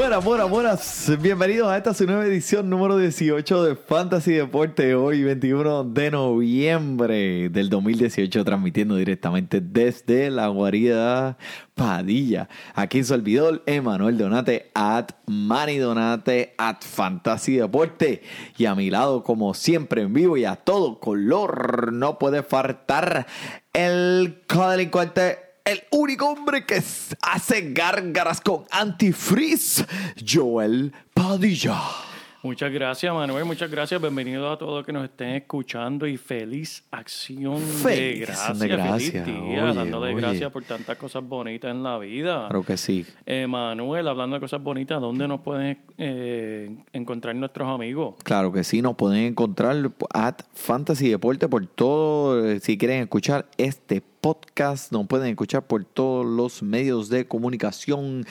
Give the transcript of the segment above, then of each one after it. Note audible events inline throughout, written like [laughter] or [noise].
Buenas, buenas, buenas. Bienvenidos a esta su nueva edición número 18 de Fantasy Deporte. Hoy, 21 de noviembre del 2018, transmitiendo directamente desde la guarida Padilla. Aquí su olvidó Emanuel Donate, at Manny Donate, at Fantasy Deporte. Y a mi lado, como siempre, en vivo y a todo color, no puede faltar el codelincuente el único hombre que hace gárgaras con antifreeze, Joel Padilla. Muchas gracias, Manuel. Muchas gracias. Bienvenidos a todos los que nos estén escuchando y feliz acción de gracias. de gracias. Feliz día, Oye, dándole oye. gracias por tantas cosas bonitas en la vida. Claro que sí. Eh, Manuel, hablando de cosas bonitas, ¿dónde nos pueden eh, encontrar nuestros amigos? Claro que sí, nos pueden encontrar at Fantasy Deporte por todo. eh, Si quieren escuchar este podcast, nos pueden escuchar por todos los medios de comunicación: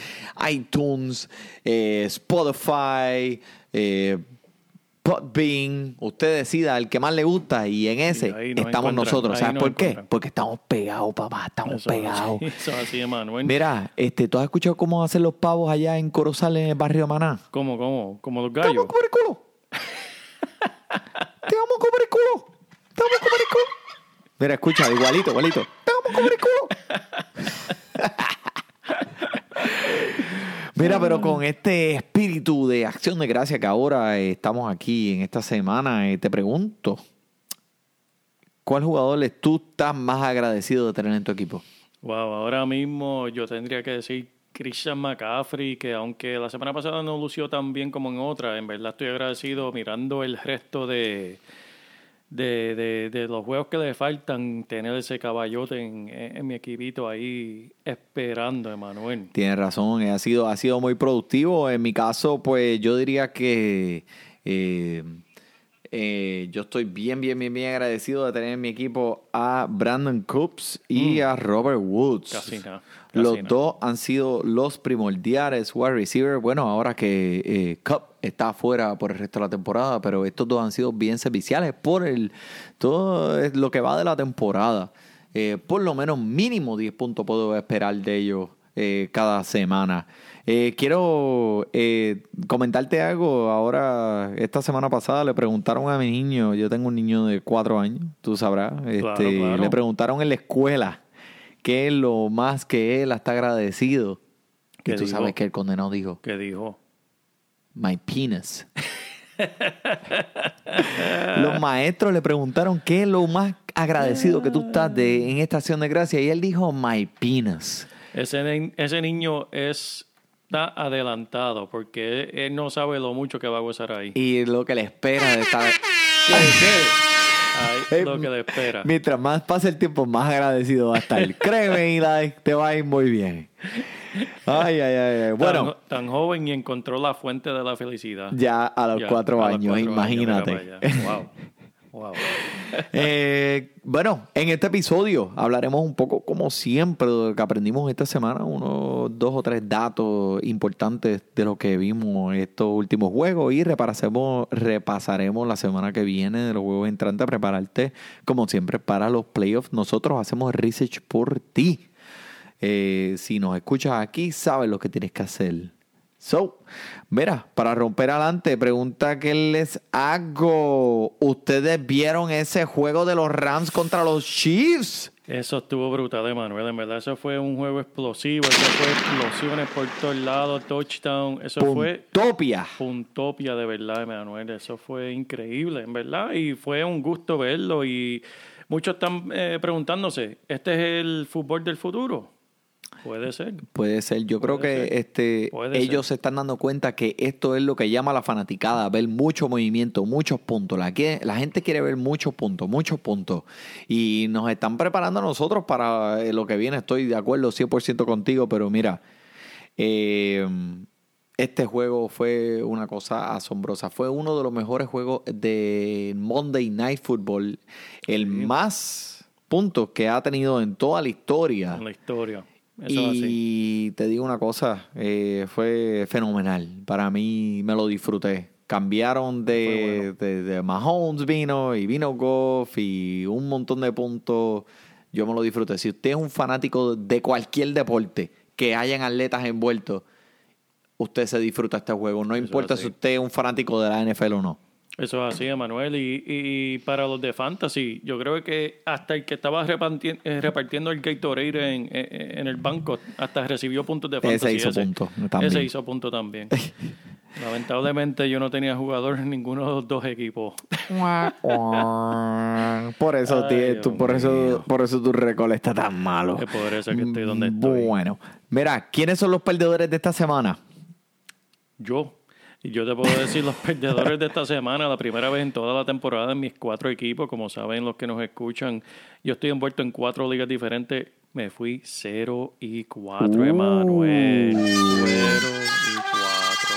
iTunes, eh, Spotify, eh, Podbean. Usted decida el que más le gusta y en ese estamos nosotros. ¿Sabes por qué? Porque estamos pegados, papá. Estamos Eso pegados. [laughs] Eso así. Mira, este, ¿tú has escuchado cómo hacen los pavos allá en Corozal, en el barrio Maná? ¿Cómo, cómo? ¿Como los ¡Te vamos gallos? a comer el culo! ¡Te vamos a comer el culo! ¡Te vamos a comer el culo! Mira, escucha, igualito, igualito. ¡Te vamos a comer el culo! [laughs] Mira, pero con este espíritu de acción de gracia que ahora eh, estamos aquí en esta semana, eh, te pregunto, ¿cuál jugador es tú estás más agradecido de tener en tu equipo? Wow, ahora mismo yo tendría que decir Christian McCaffrey, que aunque la semana pasada no lució tan bien como en otra, en verdad estoy agradecido mirando el resto de, de, de, de los juegos que le faltan, tener ese caballote en, en mi equipito ahí esperando, Emanuel. Tienes razón, eh, ha sido, ha sido muy productivo. En mi caso, pues yo diría que eh, eh, yo estoy bien, bien, bien, bien agradecido de tener en mi equipo a Brandon Coops y a Robert Woods. Mm. Casi nada, Los dos han sido los primordiales wide receiver. Bueno, ahora que eh, Cup está afuera por el resto de la temporada, pero estos dos han sido bien serviciales por el todo lo que va de la temporada. Eh, por lo menos mínimo 10 puntos puedo esperar de ellos eh, cada semana. Eh, quiero eh, comentarte algo. Ahora, esta semana pasada le preguntaron a mi niño, yo tengo un niño de 4 años, tú sabrás, este, claro. le preguntaron en la escuela qué es lo más que él está agradecido. Y ¿Qué tú dijo? sabes que el condenado dijo, ¿Qué dijo? my penis. [laughs] Los maestros le preguntaron qué es lo más agradecido que tú estás de, en esta acción de gracia y él dijo, my penis. Ese, ese niño es, está adelantado porque él, él no sabe lo mucho que va a gozar ahí. Y lo que le espera de estar... ¿Qué? ¿Qué? Ahí Eh, lo que le espera. Mientras más pase el tiempo, más agradecido va a estar. [laughs] Créeme, Eli, te va a ir muy bien. Ay, ay, ay. ay. Bueno, tan, tan joven y encontró la fuente de la felicidad. ya a los Ya, cuatro a los años, cuatro imagínate. Wow. Eh, bueno, en este episodio hablaremos un poco, como siempre, de lo que aprendimos esta semana, unos dos o tres datos importantes de lo que vimos en estos últimos juegos y repasaremos, repasaremos la semana que viene de los juegos entrantes, prepararte, como siempre, para los playoffs. Nosotros hacemos research por ti. Eh, si nos escuchas aquí, sabes lo que tienes que hacer. So, mira, para romper adelante, pregunta que les hago. ¿Ustedes vieron ese juego de los Rams contra los Chiefs? Eso estuvo brutal, Emanuel. En verdad, eso fue un juego explosivo. Eso fue explosiones por todos lados, touchdown. Eso fue Puntopia. puntopia de verdad, Emanuel. Eso fue increíble, en verdad. Y fue un gusto verlo. Y muchos están eh, preguntándose, ¿este es el fútbol del futuro? Puede ser. Puede ser. Yo creo que ser. este Puede ellos se están dando cuenta que esto es lo que llama la fanaticada, ver mucho movimiento, muchos puntos. La, que- la gente quiere ver muchos puntos, muchos puntos. Y nos están preparando a nosotros para eh, lo que viene. Estoy de acuerdo 100% contigo, pero mira, eh, este juego fue una cosa asombrosa. Fue uno de los mejores juegos de Monday Night Football. El más puntos que ha tenido en toda la historia. En la historia. Eso es así. Y te digo una cosa, eh, fue fenomenal. Para mí me lo disfruté. Cambiaron de, de, de Mahomes vino y vino Goff y un montón de puntos. Yo me lo disfruté. Si usted es un fanático de cualquier deporte que hayan atletas envueltos, usted se disfruta este juego. No Eso importa así. si usted es un fanático de la NFL o no. Eso es así, Emanuel. Y, y para los de Fantasy, yo creo que hasta el que estaba eh, repartiendo el Gatorade en, en, en el banco, hasta recibió puntos de Fantasy. Ese hizo punto también. Ese hizo punto también. [laughs] Lamentablemente yo no tenía jugador en ninguno de los dos equipos. Por eso, Ay, tío, tú- por eso, mío. por eso tu récord está tan malo. Es por eso que estoy donde estoy. Bueno, mira, ¿quiénes son los perdedores de esta semana? Yo. Y yo te puedo decir los [laughs] perdedores de esta semana, la primera vez en toda la temporada en mis cuatro equipos, como saben los que nos escuchan, yo estoy envuelto en cuatro ligas diferentes. Me fui 0 y 4, Uh. Emanuel. 0 y 4.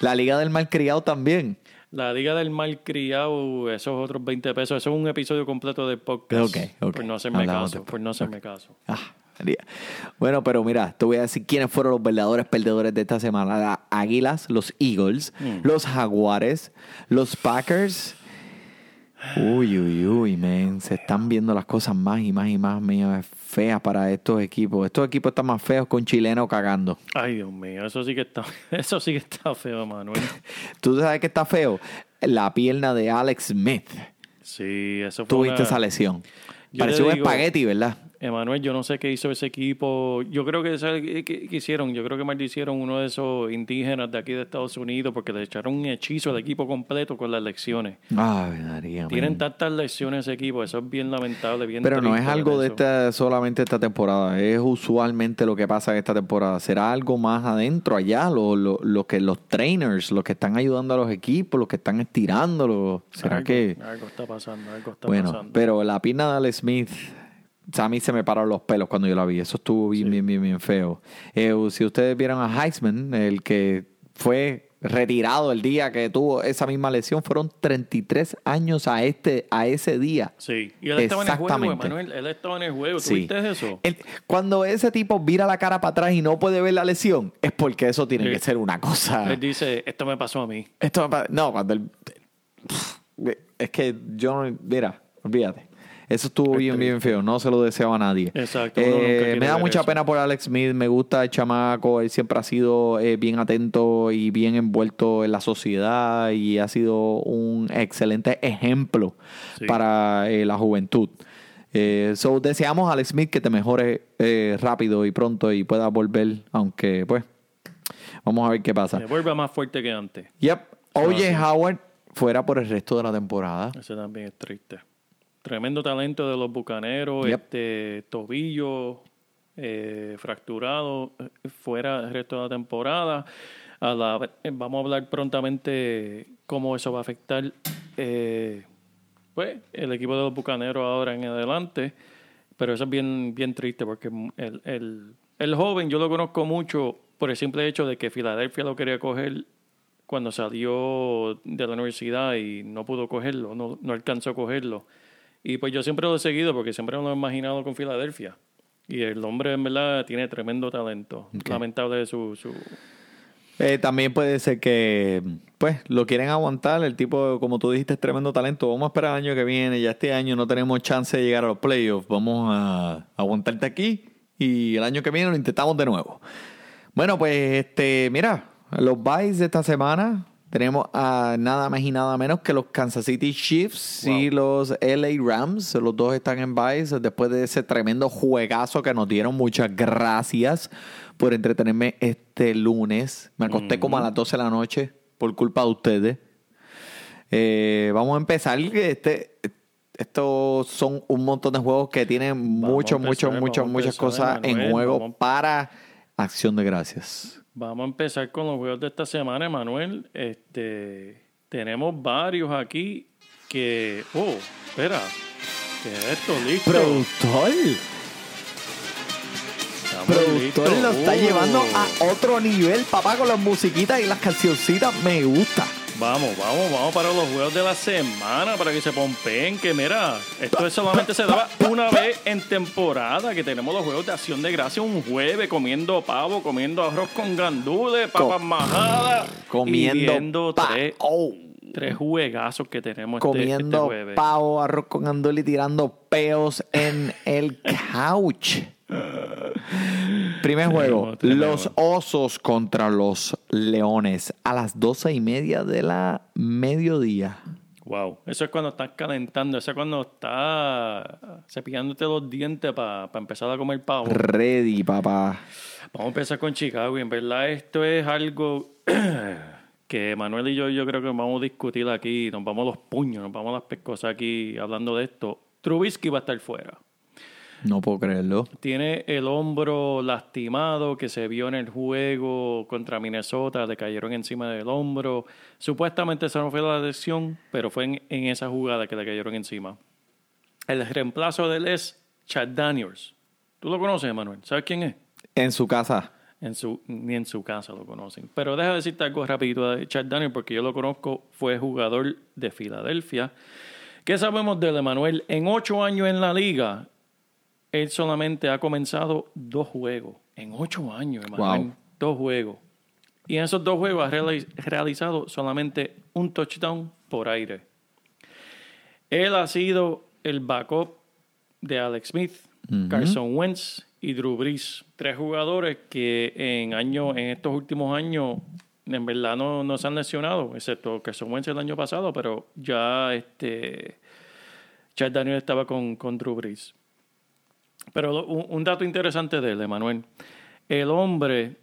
La Liga del Malcriado también. La Liga del Malcriado, esos otros 20 pesos, eso es un episodio completo del podcast. Ok, ok. Por no hacerme Hablamos caso, por no hacerme caso. Ah. Bueno, pero mira, te voy a decir quiénes fueron los verdaderos perdedores de esta semana. Las Águilas, los Eagles, Mm. los Jaguares, los Packers. Uy, uy, uy, men. Se están viendo las cosas más y más y más mío, feas para estos equipos. Estos equipos están más feos con chileno cagando. Ay, Dios mío, eso sí que está, [laughs] eso sí que está feo, Emanuel. [laughs] ¿Tú sabes qué está feo? La pierna de Alex Smith. Sí, eso fue Tuviste una- esa lesión. Yo Pareció un espagueti, ¿verdad? Emanuel, yo no sé qué hizo ese equipo. Yo creo que ¿sabes qué, qué- qué hicieron? Yo creo que maldicieron uno de esos indígenas de aquí de Estados Unidos porque le echaron un hechizo al equipo completo con las lecciones. Ay, María. Tienen tantas lecciones ese equipo, eso es bien lamentable, bien Pero no es algo de eso. esta, solamente esta temporada, es usualmente lo que pasa en esta temporada. ¿Será algo más adentro, allá? Lo, lo, lo que los trainers, los que están ayudando a los equipos, los que están estirándolo. ¿Será Algo- que...? Algo está pasando, algo está Bueno, pasando. pero la pierna de Alex Smith, a mí se me pararon los pelos cuando yo la vi. Eso estuvo bien, bien, bien, bien feo. Eh, si ustedes vieron a Heisman, el que fue retirado el día que tuvo esa misma lesión, fueron 33 años a este a ese día. Sí, y él estaba en el juego. Emanuel, él estaba en el juego. Sí. ¿Tuviste eso? El- cuando ese tipo vira la cara para atrás y no puede ver la lesión, es porque eso tiene Sí. que ser una cosa. Él dice, esto me pasó a mí. Esto me no, cuando él, es que yo no, mira, olvídate. Eso estuvo bien, bien feo. No se lo deseo a nadie. Exacto, Eh, me da mucha eso. pena por Alex Smith. Me gusta el chamaco. Él siempre ha sido eh, bien atento y bien envuelto en la sociedad y ha sido un excelente ejemplo Sí. para eh, la juventud. So, deseamos a Alex Smith que te mejore eh, rápido y pronto y pueda volver, aunque pues vamos a ver qué pasa. Se vuelve más fuerte que antes. Yep. Oye. Howard fuera por el resto de la temporada. Ese también es triste. Tremendo talento de los bucaneros, Yep. este tobillo eh, fracturado, eh, fuera el resto de la temporada. A la- eh, vamos a hablar prontamente cómo eso va a afectar eh, pues, el equipo de los bucaneros ahora en adelante. Pero eso es bien, bien triste porque el, el, el joven yo lo conozco mucho por el simple hecho de que Filadelfia lo quería coger cuando salió de la universidad y no pudo cogerlo, no, no alcanzó a cogerlo. Y pues yo siempre lo he seguido porque siempre me lo he imaginado con Filadelfia. Y el hombre en verdad tiene tremendo talento. Lamentable su, su... Eh, también puede ser que, pues, lo quieren aguantar. El tipo, como tú dijiste, es tremendo talento. Vamos a esperar el año que viene. Ya este año no tenemos chance de llegar a los playoffs. Vamos a aguantarte aquí y el año que viene lo intentamos de nuevo. Bueno, pues, este, mira, los buys de esta semana tenemos a nada más y nada menos que los Kansas City Chiefs y los LA Rams. Los dos están en buys después de ese tremendo juegazo que nos dieron. Muchas gracias por entretenerme este lunes. Me acosté como a las 12 de la noche por culpa de ustedes. Eh, vamos a empezar. Este, estos son un montón de juegos que tienen mucho, a mucho, empezar, mucho, vamos a muchas cosas en juego para Acción de Gracias. Vamos a empezar con los juegos de esta semana, Manuel. Este, tenemos varios aquí que... Oh, espera. ¿Qué es esto? ¿Listo? Productor, Estamos productor listos. lo está Oh. llevando a otro nivel, papá, con las musiquitas y las cancioncitas. Me gusta. Vamos, vamos, vamos para los juegos de la semana para que se pompeen. Que mira, esto es solamente se daba una vez en temporada. Que tenemos los juegos de acción de gracia un jueves comiendo pavo, comiendo arroz con gandules, papas majadas. y Comiendo viendo tres, oh, tres juegazos que tenemos este- este, comiendo jueves. pavo, arroz con andol y tirando peos en el couch. Primer juego, los osos contra los leones a las doce y media de la mediodía. Wow, eso es cuando estás calentando, eso es cuando estás cepillándote los dientes para empezar a comer pavo. Ready, papá. Vamos a empezar con Chicago y en verdad esto es algo [clears throat] que Manuel y yo yo creo que vamos a discutir aquí, nos vamos a los puños, nos vamos a las pescosas aquí hablando de esto. Trubisky va a estar fuera. No puedo creerlo. Tiene el hombro lastimado que se vio en el juego contra Minnesota, le cayeron encima del hombro. Supuestamente esa no fue la lesión, pero fue en, en esa jugada que le cayeron encima. El reemplazo de él es Chad Daniels. ¿Tú lo conoces, Manuel? ¿Sabes quién es? En su casa. En su, ni en su casa lo conocen. Pero deja decirte algo rapidito de Chad Daniel, porque yo lo conozco, fue jugador de Filadelfia. ¿Qué sabemos de él, Emanuel? En ocho años en la liga, él solamente ha comenzado dos juegos. En ocho años. Wow. Dos juegos. Y en esos dos juegos ha reali- realizado solamente un touchdown por aire. Él ha sido el backup de Alex Smith, Carson Wentz y Drew Brees. Tres jugadores que en, año, en estos últimos años en verdad no, no se han lesionado, excepto Carson Wentz el año pasado, pero ya este Chad Daniel estaba con, con Drew Brees. Pero un, un dato interesante de él, Emanuel. El hombre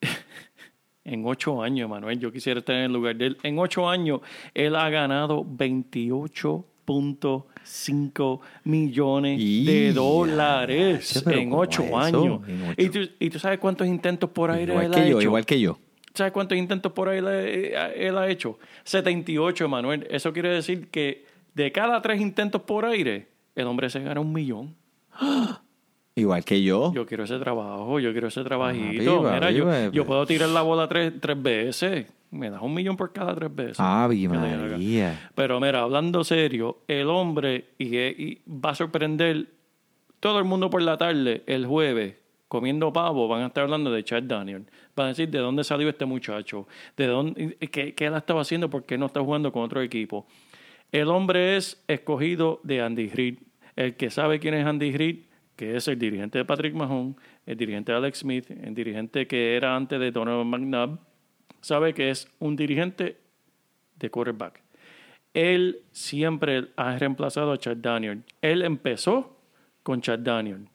[laughs] en ocho años, Manuel, yo quisiera estar en el lugar de él. En ocho años, él ha ganado 28.5 millones Y- de dólares en ¿cómo ocho eso? años. En ocho. ¿Y, tú, y tú sabes cuántos intentos por aire Igual él que ha yo, hecho? igual que yo. ¿Sabes cuántos intentos por le- eh, él ha hecho? 78, Manuel. Eso quiere decir que de cada tres intentos por aire, el hombre se gana un millón. Igual que yo. Yo quiero ese trabajo, yo quiero ese trabajito. Mira, yo, puedo tirar la bola tres, tres veces. Me das un millón por cada tres veces. Haga. María. Pero mira, hablando serio, el hombre, y, y va a sorprender todo el mundo por la tarde, el jueves, comiendo pavo, van a estar hablando de Chad Daniel. Van a decir de dónde salió este muchacho, de dónde, qué, qué él estaba haciendo, por qué no está jugando con otro equipo. El hombre es escogido de Andy Reid. El que sabe quién es Andy Reid, que es el dirigente de Patrick Mahomes, el dirigente de Alex Smith, el dirigente que era antes de Donovan McNabb, sabe que es un dirigente de quarterback. Él siempre ha reemplazado a Chad Daniel. Él empezó con Chad Daniel.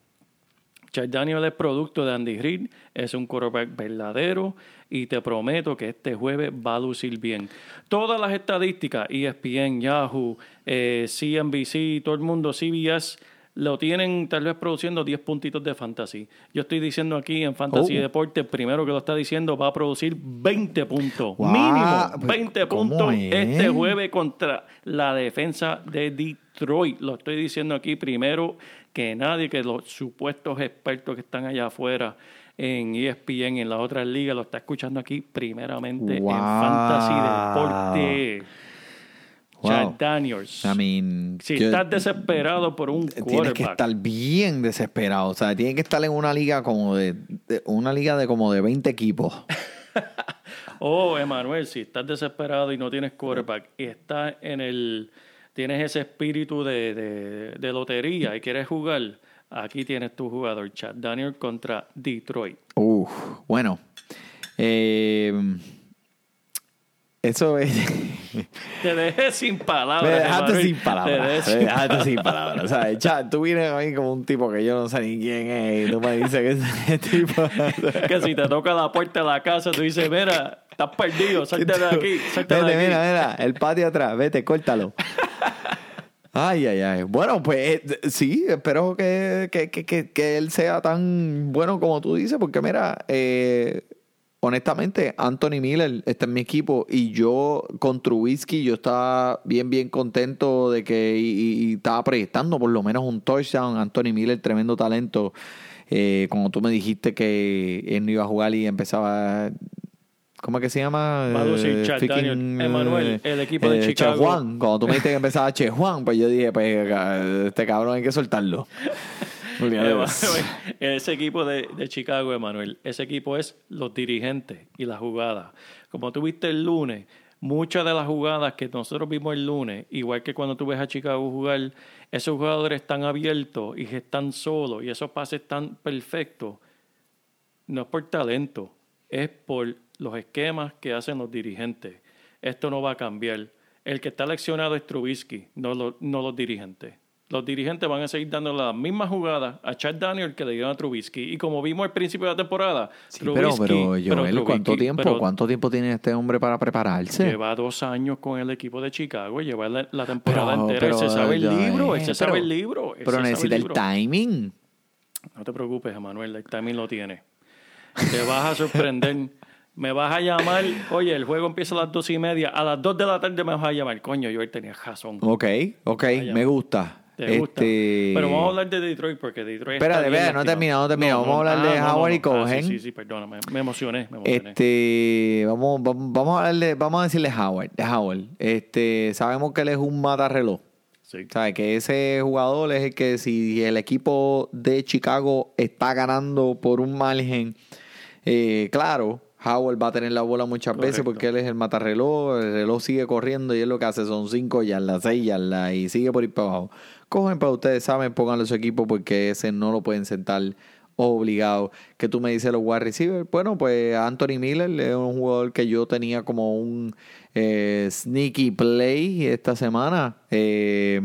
Chad Daniel es producto de Andy Reid, es un quarterback verdadero y te prometo que este jueves va a lucir bien. Todas las estadísticas, ESPN, Yahoo, eh, CNBC, todo el mundo, CBS, lo tienen tal vez produciendo 10 puntitos de fantasy. Yo estoy diciendo aquí en Fantasy Oh. Deporte, primero que lo está diciendo, va a producir 20 puntos. Wow, Mínimo pues, 20 ¿cómo puntos es? este jueves contra la defensa de Detroit. Lo estoy diciendo aquí primero que nadie, que los supuestos expertos que están allá afuera en ESPN, en las otras ligas, lo está escuchando aquí primeramente Wow. en Fantasy Deporte. Wow. Chad Daniels. I mean, si yo- estás desesperado por un tienes que quarterback, estar bien desesperado. O sea, tienes que estar en una liga como de, de- una liga de como de 20 equipos. [laughs] Oh, Emanuel, si estás desesperado y no tienes quarterback y estás en el. Tienes ese espíritu de, de- de lotería y quieres jugar, aquí tienes tu jugador, Chad Daniel contra Detroit. Uf, bueno. Eh, eso es. [laughs] Te dejé sin palabras. Me dejaste sin Te palabras. dejé Me sin- dejaste sin palabras. O sea, cha, tú vienes a mí como un tipo que yo no sé ni quién es. Y tú me dices que ese [laughs] tipo. Que si te toca la puerta de la casa, tú dices, mira, estás perdido, salte de aquí, salte de Vete, aquí. mira, mira, el patio atrás, vete, córtalo. Ay, ay, ay. Bueno, pues eh, sí, espero que, que, que, que, que él sea tan bueno como tú dices, porque mira, eh, honestamente, Anthony Miller está en mi equipo y yo con Trubisky yo estaba bien, bien contento de que y- y estaba proyectando por lo menos un touchdown. Anthony Miller, tremendo talento. Eh, como tú me dijiste que él no iba a jugar y empezaba... ¿Cómo es que se llama? Eh, Chad Daniel. Emanuel, el equipo de Che Chicago. Juan. Cuando tú me dijiste que empezaba Che Juan, pues yo dije, pues este cabrón hay que soltarlo. [laughs] Emanuel, [laughs] Ese equipo de, de Chicago, Emanuel, ese equipo es los dirigentes y las jugadas. Como tú viste el lunes, muchas de las jugadas que nosotros vimos el lunes, igual que cuando tú ves a Chicago jugar, esos jugadores están abiertos y están solos y esos pases están perfectos. No es por talento, es por los esquemas que hacen los dirigentes. Esto no va a cambiar. El que está leccionado es Trubisky, no, lo- no los dirigentes. Los dirigentes van a seguir dando las mismas jugadas a Chad Daniel que le dieron a Trubisky. Y como vimos al principio de la temporada, Sí, pero, pero, Trubisky- Joel, pero ¿cuánto Trubisky- tiempo, pero ¿cuánto tiempo tiene este hombre para prepararse? Lleva dos años con el equipo de Chicago, lleva la, la temporada Pero- entera. pero, él se sabe el libro, él se sabe pero- el libro. Pero necesita el libro. timing. No te preocupes, Emanuel, el timing lo tiene. Te vas a sorprender. [laughs] Me vas a llamar, oye, el juego empieza a las dos y media, a las dos de la tarde me vas a llamar. Coño, yo tenía razón. Ok, ok, me gusta. ¿Te gusta? Este- Pero vamos a hablar de Detroit porque Detroit Espérate, espérate, no lastimado. termina, no termina. Vamos a hablar de Howard y Ah, Cohen. sí, sí, sí, perdóname. Me emocioné, me emocioné. Este, vamos, vamos, vamos a hablarle, vamos a decirle Howard, de Howard. Este, sabemos que él es un matarreloj. Sí. ¿Sabes? Que ese jugador es el que si el equipo de Chicago está ganando por un margen, eh, claro, Howard va a tener la bola muchas veces porque él es el matarreloj, el reloj sigue corriendo y él lo que hace son cinco yardas, seis yardas y sigue por ir para abajo. Cogen para ustedes, saben, pónganlo a su equipo porque ese no lo pueden sentar obligado. Que tú me dices los wide receivers. Bueno, pues Anthony Miller es un jugador que yo tenía como un eh, sneaky play esta semana. Eh,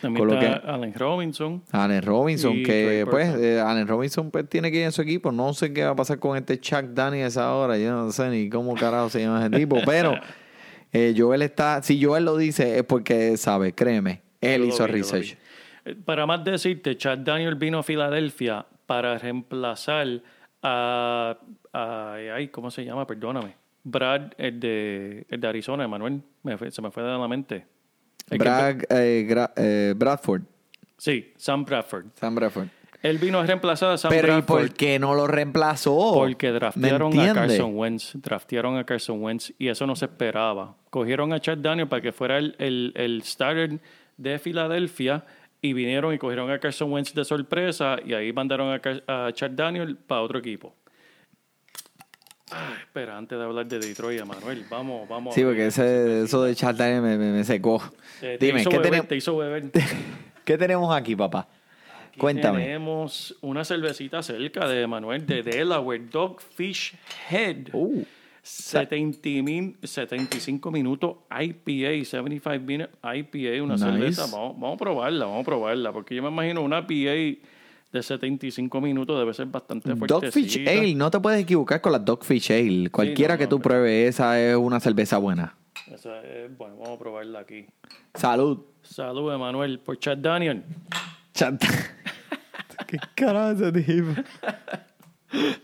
También con lo que- Allen Robinson. Allen Robinson, que pues eh, Allen Robinson pues tiene que ir en su equipo. No sé qué va a pasar con este Chuck Daniels ahora. Yo no sé ni cómo carajo se llama ese tipo. Pero [laughs] eh, Joel está, si Joel lo dice es porque sabe, créeme. Él Yo hizo vi, research. Eh, Para más decirte, Chad Daniel vino a Filadelfia para reemplazar a, a- ay, ¿cómo se llama? Perdóname. Brad, el de, el de Arizona, Emanuel. Me fue- se me fue de la mente. El que- Brad, eh, Gra- eh, Bradford. sí, Sam Bradford. Sam Bradford. Él vino a reemplazar a Sam Pero ¿y Bradford por qué no lo reemplazó? porque ¿Me draftearon a? Carson Wentz. Draftearon a Carson Wentz y eso no se esperaba. Cogieron a Chad Daniel para que fuera el, el, el starter de Filadelfia y vinieron y cogieron a Carson Wentz de sorpresa y ahí mandaron a, Car- a Chad Daniel para otro equipo. Ay, espera, antes de hablar de Detroit, Manuel, vamos, vamos. Sí, porque ese, eso de Chuck Daniels me, me- me secó. Te Dime, ¿qué, beber, tenemos, te hizo beber. [laughs] ¿qué tenemos aquí, papá? Aquí Cuéntame. Tenemos una cervecita cerca de Manuel de Delaware, Dogfish Head. Uh, 70 min- 75 minutos IPA, 75 minutes IPA, una Nice. cerveza. Vamos, vamos a probarla, vamos a probarla, porque yo me imagino una IPA de 75 minutos debe ser bastante fuerte. Dogfish Ale, no te puedes equivocar con la Dogfish Ale. Cualquiera no, que tú no. pruebes, esa es una cerveza buena. Esa es- bueno, vamos a probarla aquí. Salud. Salud, Emanuel, por Chad Daniel. Chanta. [laughs] ¿Qué carajo ese tipo? [laughs]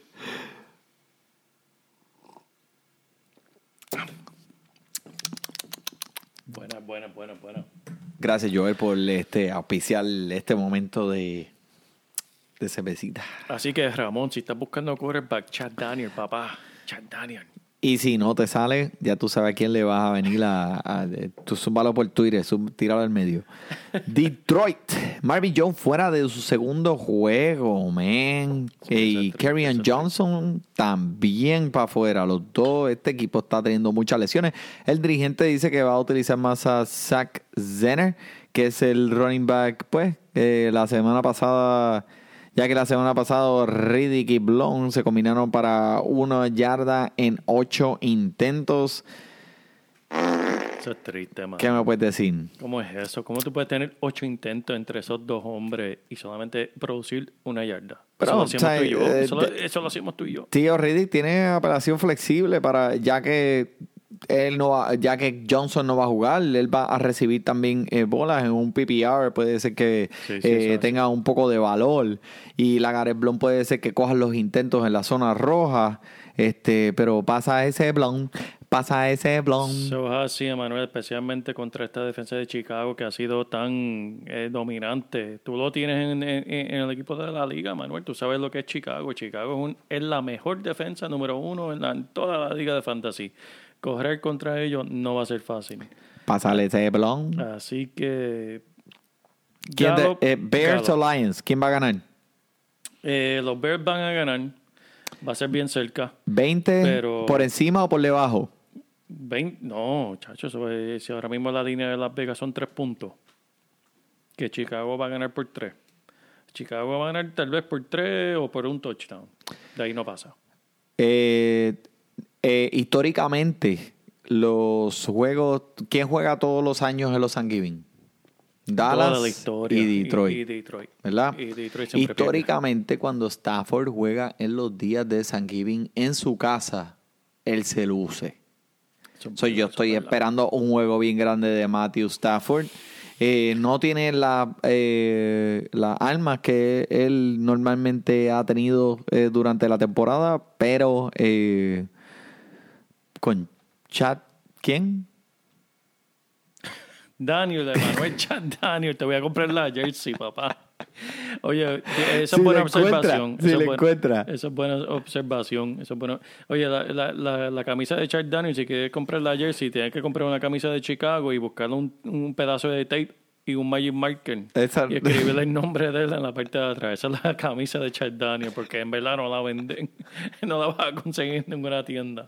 Buena, buena, buena. Gracias, Joel, por este auspiciar este momento de, de cervecita. Así que, Ramón, si estás buscando quarterback, Chad Daniel, papá. Chad Daniel. Y si no te sale, ya tú sabes a quién le vas a venir a... a tú zúmbalo por Twitter, zum- tíralo al medio. [laughs] Detroit. Marvin Jones fuera de su segundo juego, man. Sí, y Kerryon Johnson también para afuera. Los dos, este equipo está teniendo muchas lesiones. El dirigente dice que va a utilizar más a Zach Zenner, que es el running back, pues, eh, la semana pasada... Ya que la semana pasada Riddick y Blon se combinaron para una yarda en ocho intentos. Eso es triste, mano. ¿Qué me puedes decir? ¿Cómo es eso? ¿Cómo tú puedes tener ocho intentos entre esos dos hombres y solamente producir una yarda? Pero, eso lo o sea, tú y yo. eh, Eso, lo, eso lo tú y yo. Tío Riddick tiene apelación flexible para ya que él no va, ya que Johnson no va a jugar, él va a recibir también eh, bolas en un PPR, puede ser que Sí, sí, eh, tenga un poco de valor y la Gareth Blon puede ser que coja los intentos en la zona roja, este, pero pasa ese Blon, pasa ese Blon. Eso es así, Emanuel, especialmente contra esta defensa de Chicago que ha sido tan eh, dominante. Tú lo tienes en, en- en el equipo de la liga, Manuel. Tú sabes lo que es Chicago. Chicago es, un- es la mejor defensa número uno en, la- en toda la liga de fantasy. Correr contra ellos no va a ser fácil. Pásale ese Blon. Así que. ¿Quién de- eh, Bears Gallup. o Lions? ¿Quién va a ganar? Eh, los Bears van a ganar. Va a ser bien cerca. ¿20 Pero- por encima o por debajo? 20, no, chacho, eso es- si ahora mismo la línea de Las Vegas son tres puntos, que Chicago va a ganar por tres. Chicago va a ganar tal vez por tres o por un touchdown. De ahí no pasa. Eh, eh, históricamente, los juegos. ¿Quién juega todos los años en los Thanksgiving? Dallas la y Detroit. Y, Detroit. ¿Verdad? Y Detroit pierde. Históricamente, cuando Stafford juega en los días de Thanksgiving en su casa, él se luce. So, yo estoy es verdad. esperando un juego bien grande de Matthew Stafford. Eh, no tiene la, eh, las armas que él normalmente ha tenido eh, durante la temporada, pero eh, con Chad, ¿quién? Daniel, Emanuel Chan Daniel, te voy a comprar la jersey, papá. Oye, esa Si es buena observación. si la es buena- encuentra. Esa es buena observación. Eso es bueno. Oye, la, la, la, la camisa de Charles Daniel, si quieres comprar la jersey, tienes que comprar una camisa de Chicago y buscar un, un pedazo de tape y un Magic Marker. Y escribirle el nombre de él en la parte de atrás. Esa es la camisa de Daniel, porque en verdad no la venden. [laughs] No la vas a conseguir en ninguna tienda.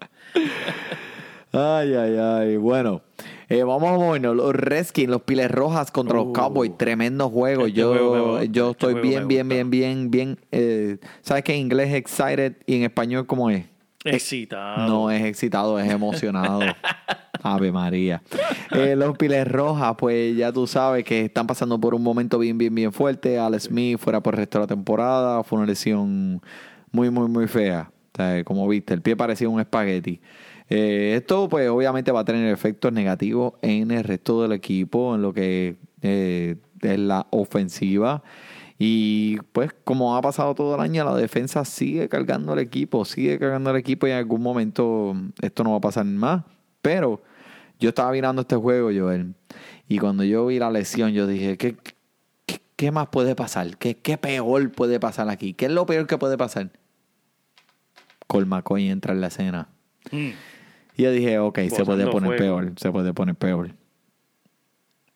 Ay, ay, ay. Bueno, eh, vamos a movernos. Los Redskins, los Piles Rojas contra los Uh. Cowboys. Tremendo juego. Este yo juego yo este estoy bien, bien, bien, bien, bien. eh, ¿Sabes qué? En inglés excited y en español, ¿cómo es? Excitado. No es excitado, es emocionado. [laughs] Ave María. Eh, los Piles Rojas, pues ya tú sabes que están pasando por un momento bien, bien, bien fuerte. Alex Smith fuera por el resto de la temporada. Fue una lesión muy, muy, muy fea. Como viste, el pie parecía un espagueti. Eh, esto, pues, obviamente va a tener efectos negativos en el resto del equipo, en lo que eh, es la ofensiva. Y pues como ha pasado todo el año, la defensa sigue cargando el equipo, sigue cargando el equipo y en algún momento esto no va a pasar más. Pero yo estaba mirando este juego, Joel, y cuando yo vi la lesión, yo dije, ¿qué, qué, qué más puede pasar? ¿Qué, ¿Qué peor puede pasar aquí? ¿Qué es lo peor que puede pasar? Col McCoy entra en la escena. Mm. Y yo dije, ok, se puede poner peor, se puede poner peor.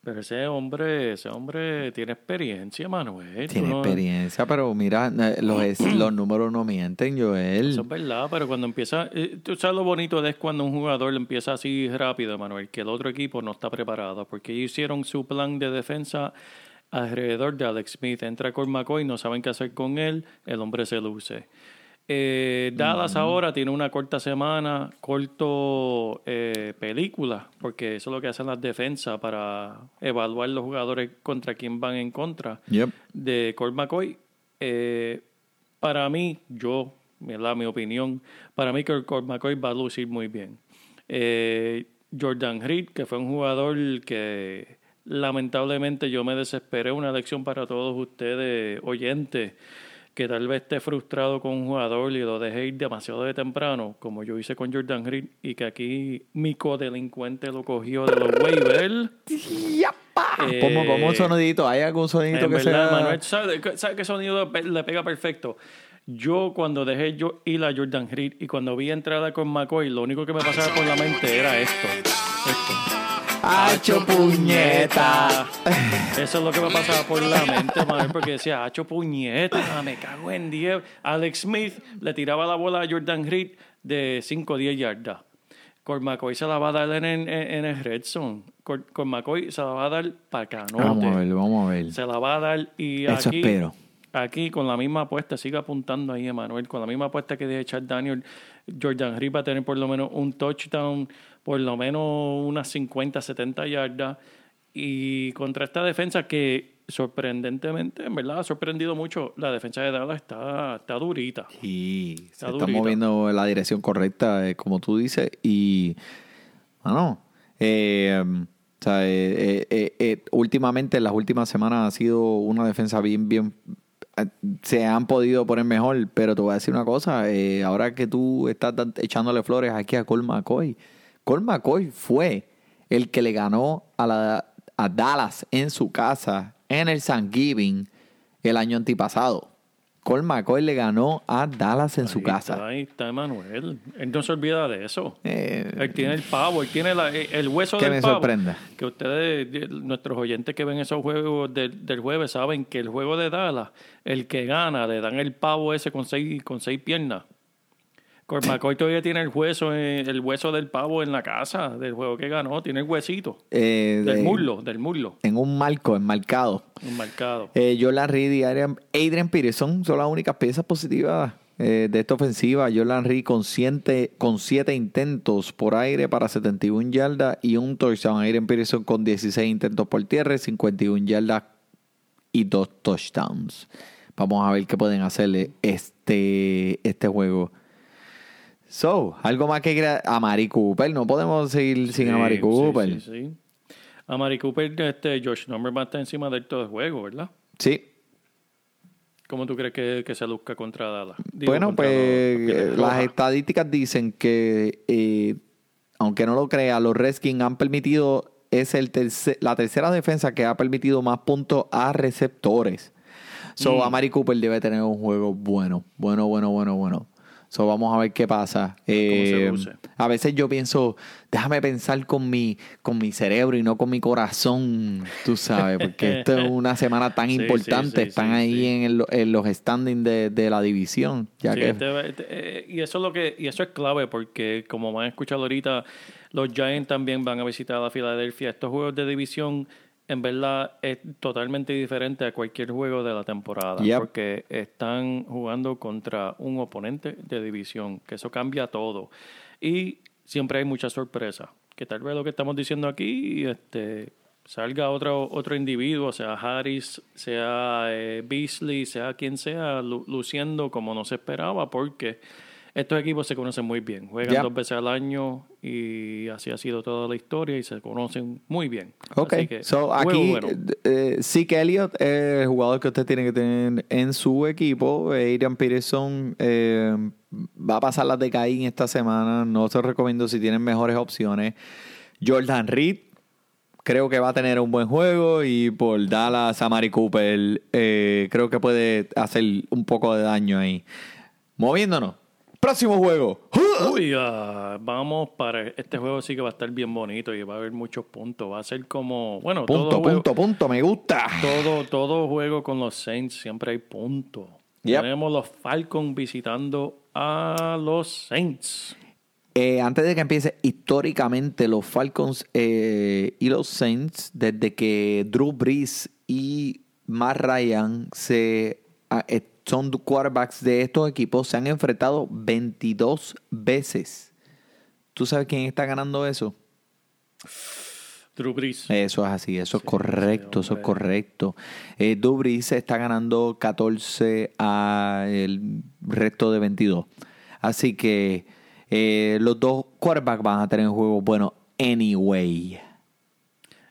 Pero ese hombre, ese hombre tiene experiencia, Manuel. Tiene no- experiencia, pero mira, los, es- [clears throat] los números no mienten, Joel. Eso es verdad, pero cuando empieza, eh, tú sabes lo bonito es cuando un jugador empieza así rápido, Manuel, que el otro equipo no está preparado, porque ellos hicieron su plan de defensa alrededor de Alex Smith. Entra con McCoy, no saben qué hacer con él, el hombre se luce. Eh, Dallas ahora tiene una corta semana, corto eh, película, porque eso es lo que hacen las defensas para evaluar los jugadores contra quién van en contra Yep. de Colt McCoy. Eh, para mí, yo, ¿verdad? mi opinión, para mí que Colt McCoy va a lucir muy bien. Eh, Jordan Reed, que fue un jugador que lamentablemente yo me desesperé, una lección para todos ustedes oyentes, que tal vez esté frustrado con un jugador y lo deje ir demasiado de temprano, como yo hice con Jordan Reed, y que aquí mi codelincuente lo cogió de los waivers. Eh, ponme un sonidito. ¿Hay algún sonidito que verdad, sea...? Manuel, ¿sabes, ¿sabes qué sonido le pega perfecto? Yo cuando dejé yo ir a Jordan Reed y cuando vi entrada con McCoy, lo único que me pasaba por la mente era esto. ¡Hacho puñeta! [laughs] Eso es lo que me pasaba por la mente, Manuel, porque decía, hacho puñeta, me cago en 10. Alex Smith le tiraba la bola a Jordan Reed de 5 o 10 yardas. Con McCoy se la va a dar en, en, en el red zone. McCoy se la va a dar para canote. Vamos a ver, vamos a ver. Se la va a dar y Eso aquí, espero. aquí con la misma apuesta, sigue apuntando ahí, Emanuel, con la misma apuesta que dije Chad Daniel, Jordan Reed va a tener por lo menos un touchdown por lo menos unas 50, 70 yardas. Y contra esta defensa que sorprendentemente, en verdad, ha sorprendido mucho, la defensa de Dallas está, está durita. Y se Está está durita. moviendo en la dirección correcta, eh, como tú dices. Y, bueno, eh, um, o sea, eh, eh, últimamente, en las últimas semanas, ha sido una defensa bien, bien. Se han podido poner mejor, pero te voy a decir una cosa. ahora que tú estás echándole flores aquí a Cole McCoy, Cole McCoy fue el que le ganó a, la, a Dallas en su casa en el Thanksgiving el año antipasado. Cole McCoy le ganó a Dallas en su casa. Está, ahí está Emanuel. Él no se olvida de eso. Eh, Él tiene el pavo, él tiene la- el hueso Que del me pavo. sorprende. Que ustedes, nuestros oyentes que ven esos juegos del, del jueves, saben que el juego de Dallas, el que gana, le dan el pavo ese con seis, con seis piernas. Cormacoy todavía tiene el hueso, eh, el hueso del pavo en la casa del juego que ganó, tiene el huesito. eh, Del de- muslo, del muslo, En un marco, enmarcado. enmarcado. Eh, Jordan Reed y Adrian, Adrian Peterson son las únicas piezas positivas eh, de esta ofensiva. Jordan Reed con, siete, con siete intentos por aire para 71 yardas y un touchdown. Adrian Peterson con 16 intentos por tierra, 51 yardas y dos touchdowns. Vamos a ver qué pueden hacerle este, este juego. So, algo más que a Mari Cooper. No podemos seguir sin Sí, a Mari Cooper. Sí, sí, A Mari Cooper, este, Josh Norman va a estar encima del todo el juego, ¿verdad? sí. ¿Cómo tú crees que, que se luzca contra Dallas? Digo, Bueno, contra pues los- eh, las estadísticas dicen que, eh, aunque no lo crea, los Redskins han permitido, es el terce- la tercera defensa que ha permitido más puntos a receptores. So, Mm. Amari Cooper debe tener un juego bueno, bueno, bueno, bueno, bueno. So, vamos a ver qué pasa. Eh, a veces yo pienso, déjame pensar con mi, con mi cerebro y no con mi corazón, tú sabes, porque esto es una [laughs] semana tan Sí, importante. sí, Están ahí. En, el- en los standings de, de la división. Ya que, este- este, eh, y eso es lo que y eso es clave porque como van a escuchar ahorita los Giants también van a visitar a Filadelfia estos juegos de división en verdad es totalmente diferente a cualquier juego de la temporada Yep. porque están jugando contra un oponente de división que eso cambia todo y siempre hay mucha sorpresa que tal vez lo que estamos diciendo aquí este salga otro otro individuo sea Harris sea eh, Beasley sea quien sea lu- luciendo como no se esperaba porque estos equipos se conocen muy bien juegan dos veces al año y así ha sido toda la historia y se conocen muy bien Ok, Así que, so aquí bueno. eh, sí que Elliott es el jugador que usted tiene que tener en su equipo. Adrian Peterson eh, va a pasar las de Caín esta semana. No se recomiendo si tienen mejores opciones. Jordan Reed creo que va a tener un buen juego y por Dallas a Mari Cooper eh, creo que puede hacer un poco de daño ahí. Moviéndonos. Próximo juego. Uy, ah, vamos para este juego sí que va a estar bien bonito y va a haber muchos puntos. Va a ser como, bueno, Punto, todo juego, punto, punto. Me gusta. todo, todo juego con los Saints siempre hay puntos. Yep. Tenemos los Falcons visitando a los Saints. Eh, antes de que empiece, históricamente los Falcons eh, y los Saints, desde que Drew Brees y Matt Ryan se, ah, eh, son quarterbacks de estos equipos, se han enfrentado 22 veces. ¿Tú sabes quién está ganando eso? Drew Brees. Eso es así, eso es correcto, sí, eso es correcto. Eh, Drew Brees está ganando 14 al resto de 22. Así que eh, los dos quarterbacks van a tener un juego bueno anyway.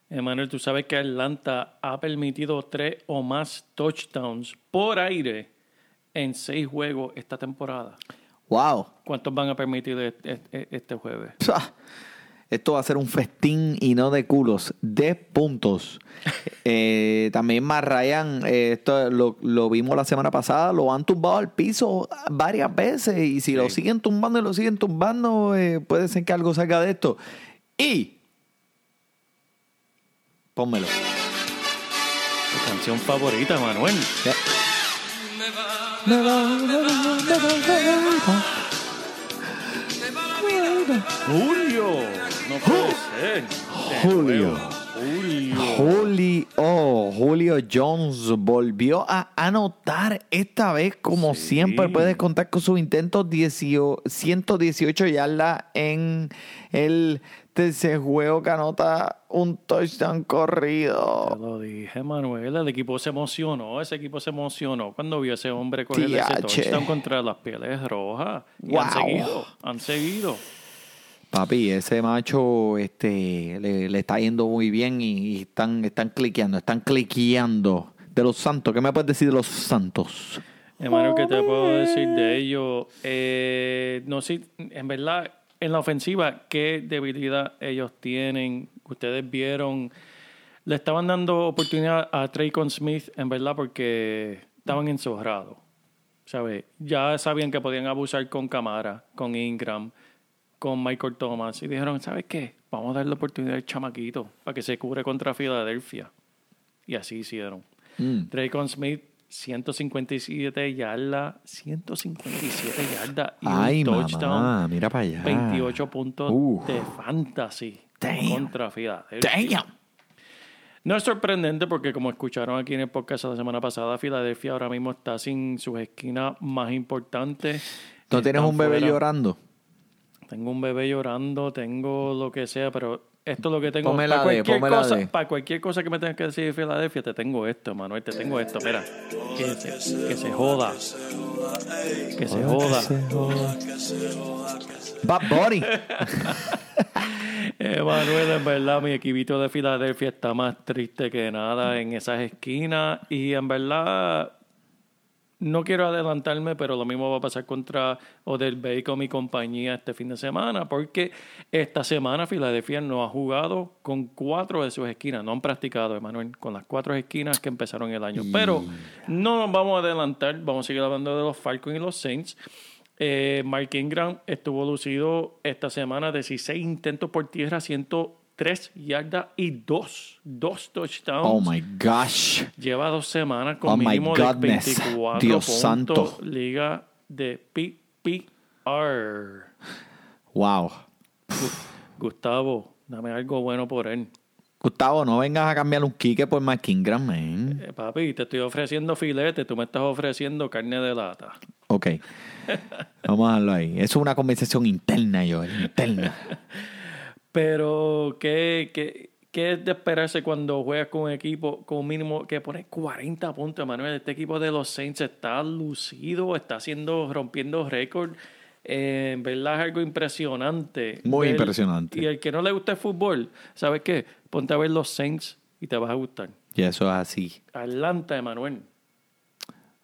Emanuel, tú sabes que Atlanta ha permitido tres o más touchdowns por aire en seis juegos esta temporada. Wow. ¿Cuántos van a permitir este, este- este jueves? [laughs] Esto va a ser un festín y no de culos, de puntos. [laughs] Eh, también más Ryan, eh, esto lo, lo vimos la semana pasada, lo han tumbado al piso varias veces y si lo siguen tumbando y lo siguen tumbando, eh, puede ser que algo salga de esto. Y... Pónmelo. Tu canción favorita, Manuel. Ya. Julio. No puede ser. Julio. Julio. Julio, Julio Jones volvió a anotar esta vez, como Sí. siempre puede contar con sus intentos 18 118 yardas en el de ese juego que anota un touchdown Te corrido. lo dije, Manuel. El equipo se emocionó. Ese equipo se emocionó cuando vio a ese hombre coger ese touchdown contra las pieles rojas. Y han Wow. seguido. Han seguido. Papi, ese macho este, le, le está yendo muy bien y, y están, están cliqueando, están cliqueando. De los santos, ¿qué me puedes decir de los santos? Hermano, ¿qué te puedo decir de ellos? Eh, no sé, en verdad, en la ofensiva, ¿qué debilidad ellos tienen? Ustedes vieron, le estaban dando oportunidad a Traycon Smith, en verdad, porque estaban enzorrados. ¿Sabes? Ya sabían que podían abusar con Camara, con Ingram, con Michael Thomas. Y dijeron, ¿sabes qué? Vamos a darle oportunidad al chamaquito para que se cubre contra Filadelfia. Y así hicieron. Mm. Draycon Smith, 157 yardas, 157 yardas y Ay, un mamá, touchdown. mira para allá. 28 puntos de fantasy Damn. contra Filadelfia. Damn. No es sorprendente porque como escucharon aquí en el podcast la semana pasada, Filadelfia ahora mismo está sin sus esquinas más importantes. ¿No tienes Están un bebé fuera. llorando? Tengo un bebé llorando, tengo lo que sea, pero esto es lo que tengo. Ponme la para, cualquier ponme la cosa, para cualquier cosa que me tengas que decir de Filadelfia, te tengo esto, Manuel, te tengo esto. Mira, que se, que se joda. Que se joda. Bad Bunny. [laughs] Eh, Manuel, en verdad, mi equipito de Filadelfia está más triste que nada en esas esquinas. Y en verdad, no quiero adelantarme, pero lo mismo va a pasar contra Odell Beckham y compañía este fin de semana, porque esta semana Filadelfia no ha jugado con cuatro de sus esquinas. No han practicado, Emanuel, con las cuatro esquinas que empezaron el año. Pero no nos vamos a adelantar, vamos a seguir hablando de los Falcons y los Saints. Eh, Mark Ingram estuvo lucido esta semana 16 intentos por tierra, 103 yardas y dos, dos touchdowns. Oh my gosh. Lleva dos semanas con Oh my mínimo de goodness. 24 Dios puntos. santo. Liga de PPR. Wow. Gustavo, dame algo bueno por él. Gustavo, no vengas a cambiar un Kike por Ingram, man. Eh, papi, te estoy ofreciendo filete, tú me estás ofreciendo carne de lata. Ok. [laughs] Vamos a dejarlo ahí. Eso es una conversación interna, Joel. Interna. [laughs] Pero, ¿qué, qué, qué es de esperarse cuando juegas con un equipo con un mínimo que pone 40 puntos, Manuel? Este equipo de los Saints está lucido, está haciendo, rompiendo récord. Eh, en verdad es algo impresionante. Muy impresionante. Y el que no le gusta el fútbol, ¿sabes qué? Ponte a ver los Saints y te vas a gustar. Y eso es así. Atlanta, Emanuel.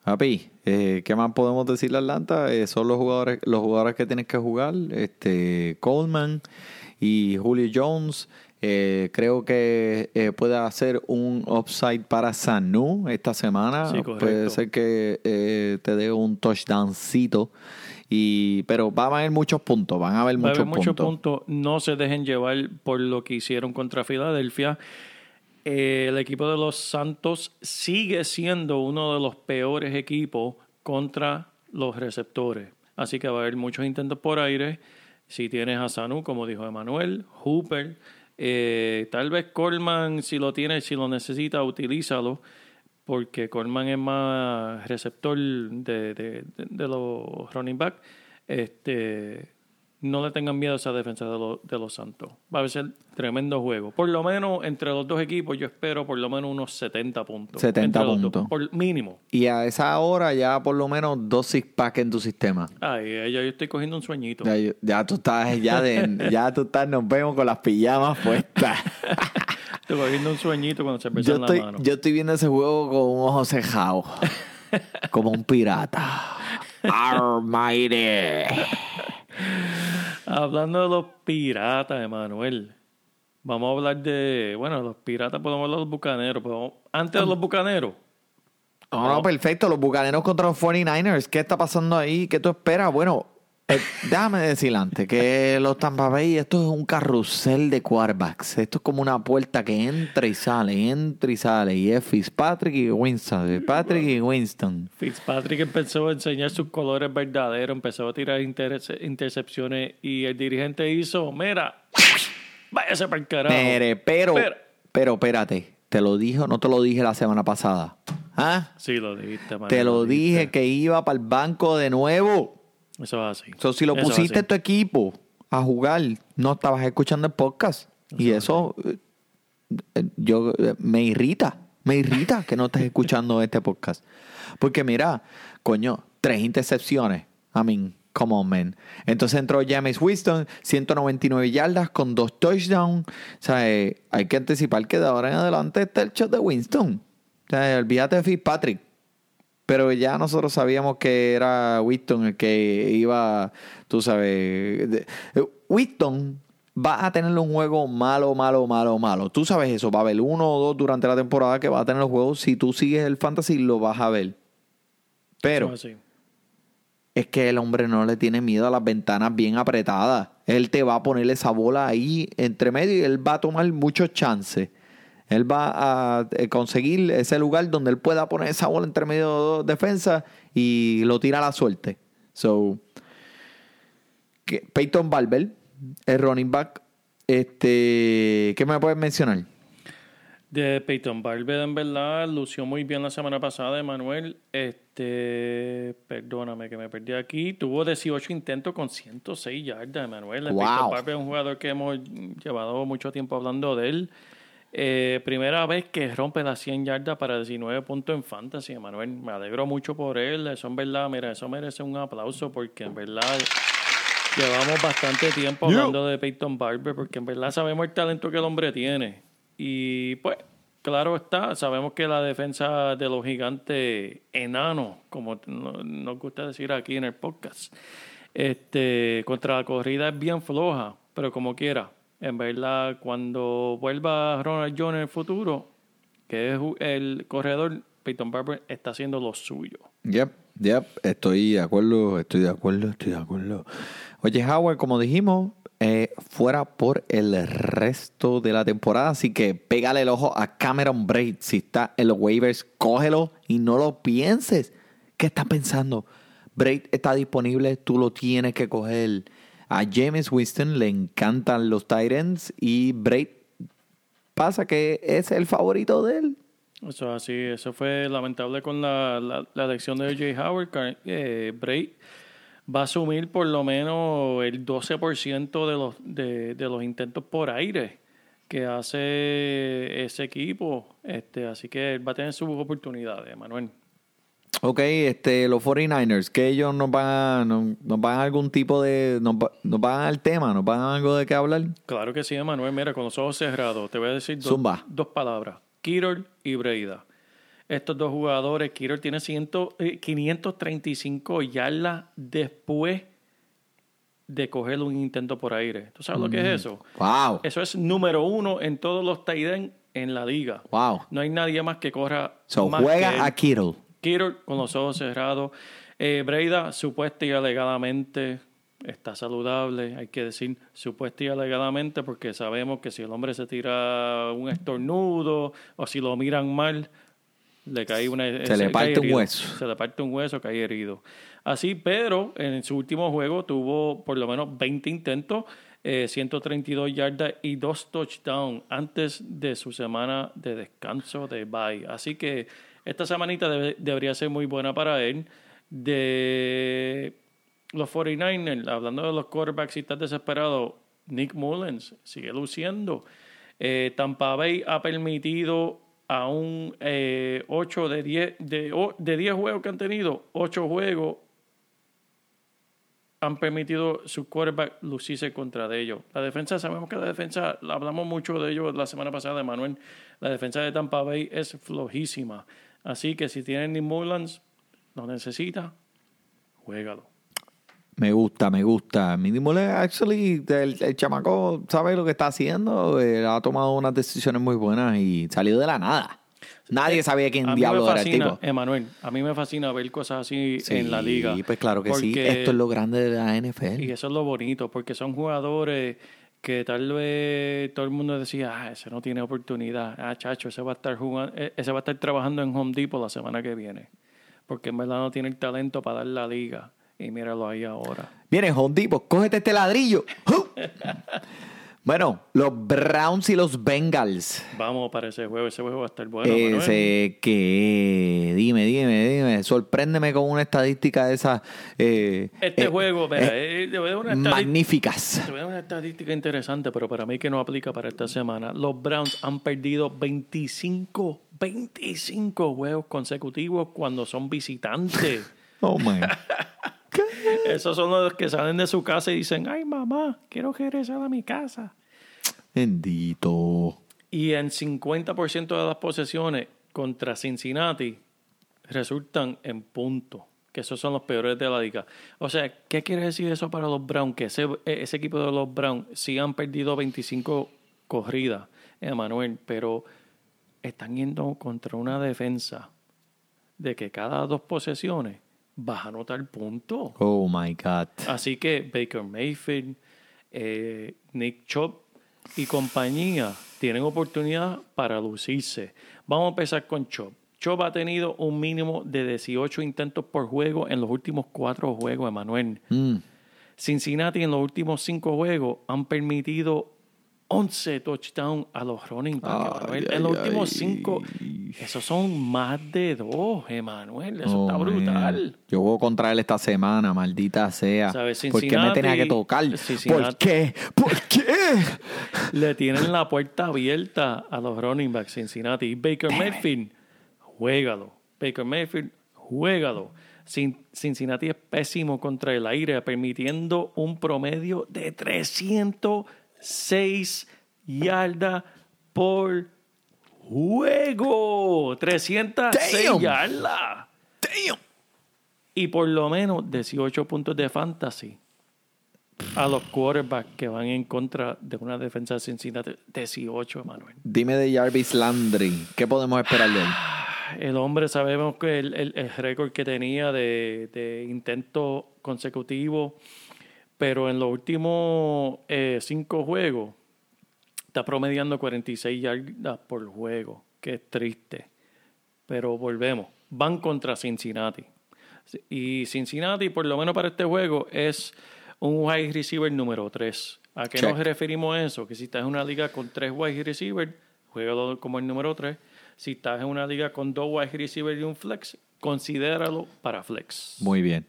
Papi, eh, ¿qué más podemos decirle a Atlanta? Eh, son los jugadores, los jugadores que tienes que jugar. Este, Coleman y Julio Jones. Eh, creo que eh, puede hacer un upside para Sanu esta semana. Sí, puede ser que eh, te dé un touchdowncito. Y, pero van a haber muchos puntos, van a haber Va a muchos haber muchos puntos. puntos. No se dejen llevar por lo que hicieron contra Filadelfia. Eh, el equipo de los Santos sigue siendo uno de los peores equipos contra los receptores. Así que va a haber muchos intentos por aire. Si tienes a Sanu, como dijo Emanuel, Hooper, eh, tal vez Coleman, si lo tienes, si lo necesita, utilízalo. Porque Coleman es más receptor de- de los running back. Este, no le tengan miedo a esa defensa de, los- de los Santos. Va a ser tremendo juego. Por lo menos entre los dos equipos yo espero por lo menos unos 70 puntos. 70 Entre los dos, puntos. por mínimo. Y a esa hora ya por lo menos dos six pack en tu sistema. Ay, ya yo estoy cogiendo un sueñito. Ya, ya tú estás, ya, de, [laughs] ya tú estás, nos vemos con las pijamas puestas. [laughs] Estoy cogiendo un sueñito cuando se Yo en la estoy, mano. yo estoy viendo ese juego con un ojo cejado. [laughs] como un pirata. Almighty. Hablando de los piratas, Emanuel. Vamos a hablar de. Bueno, los piratas podemos hablar de los bucaneros. Pero antes de los bucaneros. No, no, perfecto. Los bucaneros contra los 49ers. ¿Qué está pasando ahí? ¿Qué tú esperas? Bueno, eh, déjame decir antes que los Tampa Bay, esto es un carrusel de quarterbacks. Esto es como una puerta que entra y sale, entra y sale. Y es Fitzpatrick y Winston. Fitzpatrick y Winston. Fitzpatrick empezó a enseñar sus colores verdaderos, empezó a tirar interce- intercepciones y el dirigente hizo, mira, váyase para el carajo. Mere, pero, Pero- pero espérate. ¿Te lo dije o no te lo dije la semana pasada? ¿Ah? Sí, lo dijiste, Manuel, Te lo dije dijiste. que iba para el banco de nuevo. Eso es así. So, si lo Eso pusiste en tu equipo, a jugar, no estabas escuchando el podcast. Y eso eh, eh, yo eh, me irrita, me irrita que no estés escuchando este podcast. Porque mira, coño, tres intercepciones. I mean, come on, man. Entonces entró James Winston, 199 yardas con dos touchdowns. O sea, eh, hay que anticipar que de ahora en adelante está el shot de Winston. O sea, olvídate de Fitzpatrick. Pero ya nosotros sabíamos que era Winston el que iba, tú sabes. de- eh, Winston va a tener un juego malo, malo, malo, malo. Tú sabes eso. Va a haber uno o dos durante la temporada que va a tener los juegos. Si tú sigues el fantasy, lo vas a ver. Pero es que el hombre no le tiene miedo a las ventanas bien apretadas. Él te va a poner esa bola ahí entre medio y él va a tomar muchos chances. Él va a eh, conseguir ese lugar donde él pueda poner esa bola entre medio de dos defensas y lo tira a la suerte. So, que- Peyton Barber, el running back, este, ¿qué me puedes mencionar? De Peyton Barber, en verdad, lució muy bien la semana pasada, Emanuel. Este, perdóname que me perdí aquí. Tuvo 18 intentos con 106 yardas, Emanuel. Wow. Peyton Barber es un jugador que hemos llevado mucho tiempo hablando de él. Eh, primera vez que rompe las 100 yardas para 19 puntos en fantasy, Emanuel. Me alegro mucho por él. Eso en verdad, mira, eso merece un aplauso porque en verdad Llevamos bastante tiempo hablando de Peyton Barber porque en verdad sabemos el talento que el hombre tiene. Y pues, claro está, sabemos que la defensa de los gigantes enanos, como no- nos gusta decir aquí en el podcast, este, contra la corrida es bien floja, pero como quiera. En verdad, cuando vuelva Ronald Jones en el futuro, que es el corredor, Peyton Barber está haciendo lo suyo. Yep, yep, estoy de acuerdo, estoy de acuerdo, estoy de acuerdo. Oye, Howard, como dijimos, eh, fuera por el resto de la temporada, así que pégale el ojo a Cameron Braid. Si está en los waivers, cógelo y no lo pienses. ¿Qué estás pensando? Braid está disponible, tú lo tienes que coger. A James Winston le encantan los Titans y Braid pasa que es el favorito de él. Eso es así, eso fue lamentable con la, la, la elección de Jay Howard. Eh, va a asumir por lo menos el 12% de los, de los intentos por aire que hace ese equipo. Este, así que él va a tener sus oportunidades, Manuel. Ok, este, los 49ers, que ellos nos van a, nos, nos van a algún tipo de, nos, nos van al tema, nos van a algo de qué hablar. Claro que sí, Manuel. Mira, con los ojos cerrados, te voy a decir dos, palabras. Kirol y Breida. Estos dos jugadores, Kirol tiene 100, eh, 535 yardas después de coger un intento por aire. ¿Tú sabes lo que Mm. es eso? Wow, Eso es número uno en todos los tight en la liga. wow. No hay nadie más que corra So, más que él. juega a Kittle. Kittle con los ojos cerrados. Eh, Breida, supuesta y alegadamente, está saludable. Hay que decir supuesta y alegadamente porque sabemos que si el hombre se tira un estornudo o si lo miran mal, le cae una... Se le cae parte un herido. hueso. Se le parte un hueso, cae herido. Así, pero en su último juego tuvo por lo menos 20 intentos, eh, 132 yardas y dos touchdowns antes de su semana de descanso de bye. Así que esta semanita debe- debería ser muy buena para él. De los 49ers, hablando de los quarterbacks, si estás desesperado, Nick Mullens sigue luciendo. Eh, Tampa Bay ha permitido a un 8 de 10 de, de 10 juegos que han tenido, 8 juegos han permitido su quarterback lucirse contra de ellos. La defensa, sabemos que la defensa, hablamos mucho de ellos la semana pasada, Manuel. La defensa de Tampa Bay es flojísima. Así que si tienen Mullens, lo necesita, juégalo. Me gusta, me gusta. Mínimo, actually, el, el chamaco sabe lo que está haciendo. eh, ha tomado unas decisiones muy buenas y salió de la nada. Nadie sabía quién diablo me era el tipo. Emanuel, a mí me fascina ver cosas así Sí, en la liga. pues claro que sí. Esto es lo grande de la NFL. Y eso es lo bonito, porque son jugadores que tal vez todo el mundo decía, ah, ese no tiene oportunidad, ah, chacho, ese va a estar jugando, eh, ese va a estar trabajando en Home Depot la semana que viene, porque en verdad no tiene el talento para dar la liga. Y míralo ahí ahora. Viene Home Depot, cógete este ladrillo. [laughs] [laughs] Bueno, los Browns y los Bengals. Vamos para ese juego. Ese juego va a estar bueno. Ese que, dime, dime, dime, sorpréndeme con una estadística de esas. eh, Este eh, juego, mira, eh, eh, una estadística- magníficas. te voy a dar una estadística interesante, pero para mí que no aplica para esta semana. Los Browns han perdido 25, 25 juegos consecutivos cuando son visitantes. [laughs] Oh, man. [laughs] [laughs] Esos son los que salen de su casa y dicen, ay mamá, quiero regresar a mi casa. Bendito. Y en 50% de las posesiones contra Cincinnati resultan en puntos, que esos son los peores de la liga. O sea, ¿qué quiere decir eso para los Browns? Que ese, ese equipo de los Browns sí han perdido 25 corridas, Emanuel, pero están yendo contra una defensa de que cada dos posesiones vas a anotar puntos. Oh, my God. Así que Baker Mayfield, eh, Nick Chubb y compañía tienen oportunidad para lucirse. Vamos a empezar con Chubb. Chubb ha tenido un mínimo de 18 intentos por juego en los últimos cuatro juegos, Emanuel. Mm. Cincinnati en los últimos cinco juegos han permitido 11 touchdowns a los running backs. Ay, Emanuel. ay, en los últimos ay. cinco, esos son más de dos, Emanuel. Eso Oh, está man. brutal. Yo voy contra él esta semana, maldita sea. ¿Sabes? ¿Por qué me tenía que tocar? ¿Por qué? ¿Por qué? Le tienen la puerta abierta a los running backs Cincinnati. Y Baker Mayfield, juégalo. Baker Mayfield, juégalo. Cin- Cincinnati es pésimo contra el aire, permitiendo un promedio de 306 yardas por juego. 306 Damn. yardas. Y por lo menos 18 puntos de fantasy a los quarterbacks que van en contra de una defensa de Cincinnati. 18, Manuel. Dime de Jarvis Landry. ¿Qué podemos esperar de él? [sighs] El hombre, sabemos que el, el- el récord que tenía de, de intentos consecutivos, pero en los últimos eh, cinco juegos está promediando 46 yardas por juego, que es triste. Pero volvemos, van contra Cincinnati. Y Cincinnati, por lo menos para este juego, es un wide receiver número 3. ¿A qué Check. nos referimos eso? Que si estás en una liga con tres wide receivers, juégalo como el número 3. Si estás en una liga con dos wide receivers y un flex, considéralo para flex. Muy bien.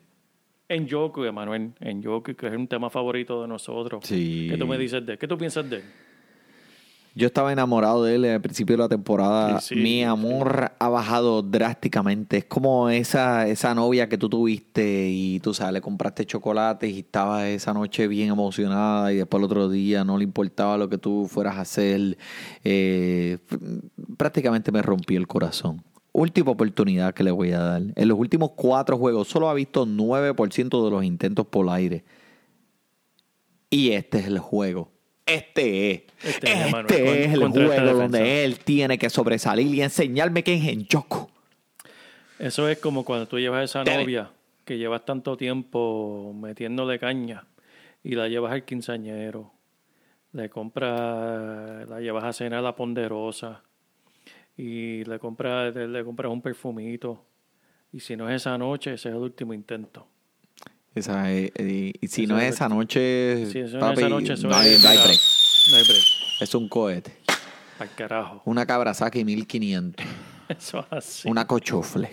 En Joku, Emanuel, en Joku, que es un tema favorito de nosotros. Sí. ¿Qué tú me dices de él? ¿Qué tú piensas de él? Yo estaba enamorado de él al principio de la temporada. Sí, sí, Mi amor ha bajado drásticamente. Es como esa, esa novia que tú tuviste y tú sabes, le compraste chocolates y estaba esa noche bien emocionada y después el otro día no le importaba lo que tú fueras a hacer. Eh, prácticamente me rompió el corazón. Última oportunidad que le voy a dar. En los últimos cuatro juegos solo ha visto 9% de los intentos por aire. Y este es el juego. Este es. Este es, Este, es el juego donde él tiene que sobresalir y enseñarme que es en Yoko. Eso es como cuando tú llevas a esa novia que llevas tanto tiempo metiéndole caña y la llevas al quinceañero, le compras, la llevas a cenar a la ponderosa y le compras, le, compras un perfumito. Y si no es esa noche, ese es el último intento. Esa es- y, y si no es es esa noche, Si eso no papi, es esa noche, eso no hay, es, no hay mira, break. no hay break. Es un cohete. Al carajo. Una Kawasaki 1500. [laughs] Eso es así. Una cochufle.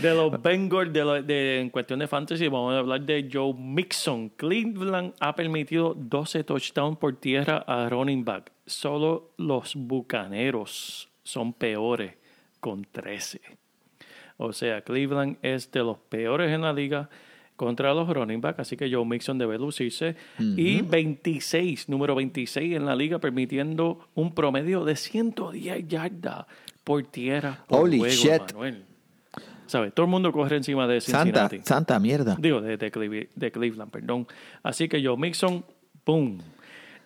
De los Bengals, de, lo- de- en cuestión de fantasy, vamos a hablar de Joe Mixon. Cleveland ha permitido 12 touchdowns por tierra a running back. Solo los Bucaneros son peores con 13. O sea, Cleveland es de los peores en la liga contra los running back, así que Joe Mixon debe lucirse. Y 26, número 26 en la liga, permitiendo un promedio de 110 yardas por tierra por Holy juego, shit. Manuel. ¿Sabes? Todo el mundo corre encima de Santa, Cincinnati. santa mierda. Digo, de, de Cleveland, perdón. Así que Joe Mixon, ¡boom!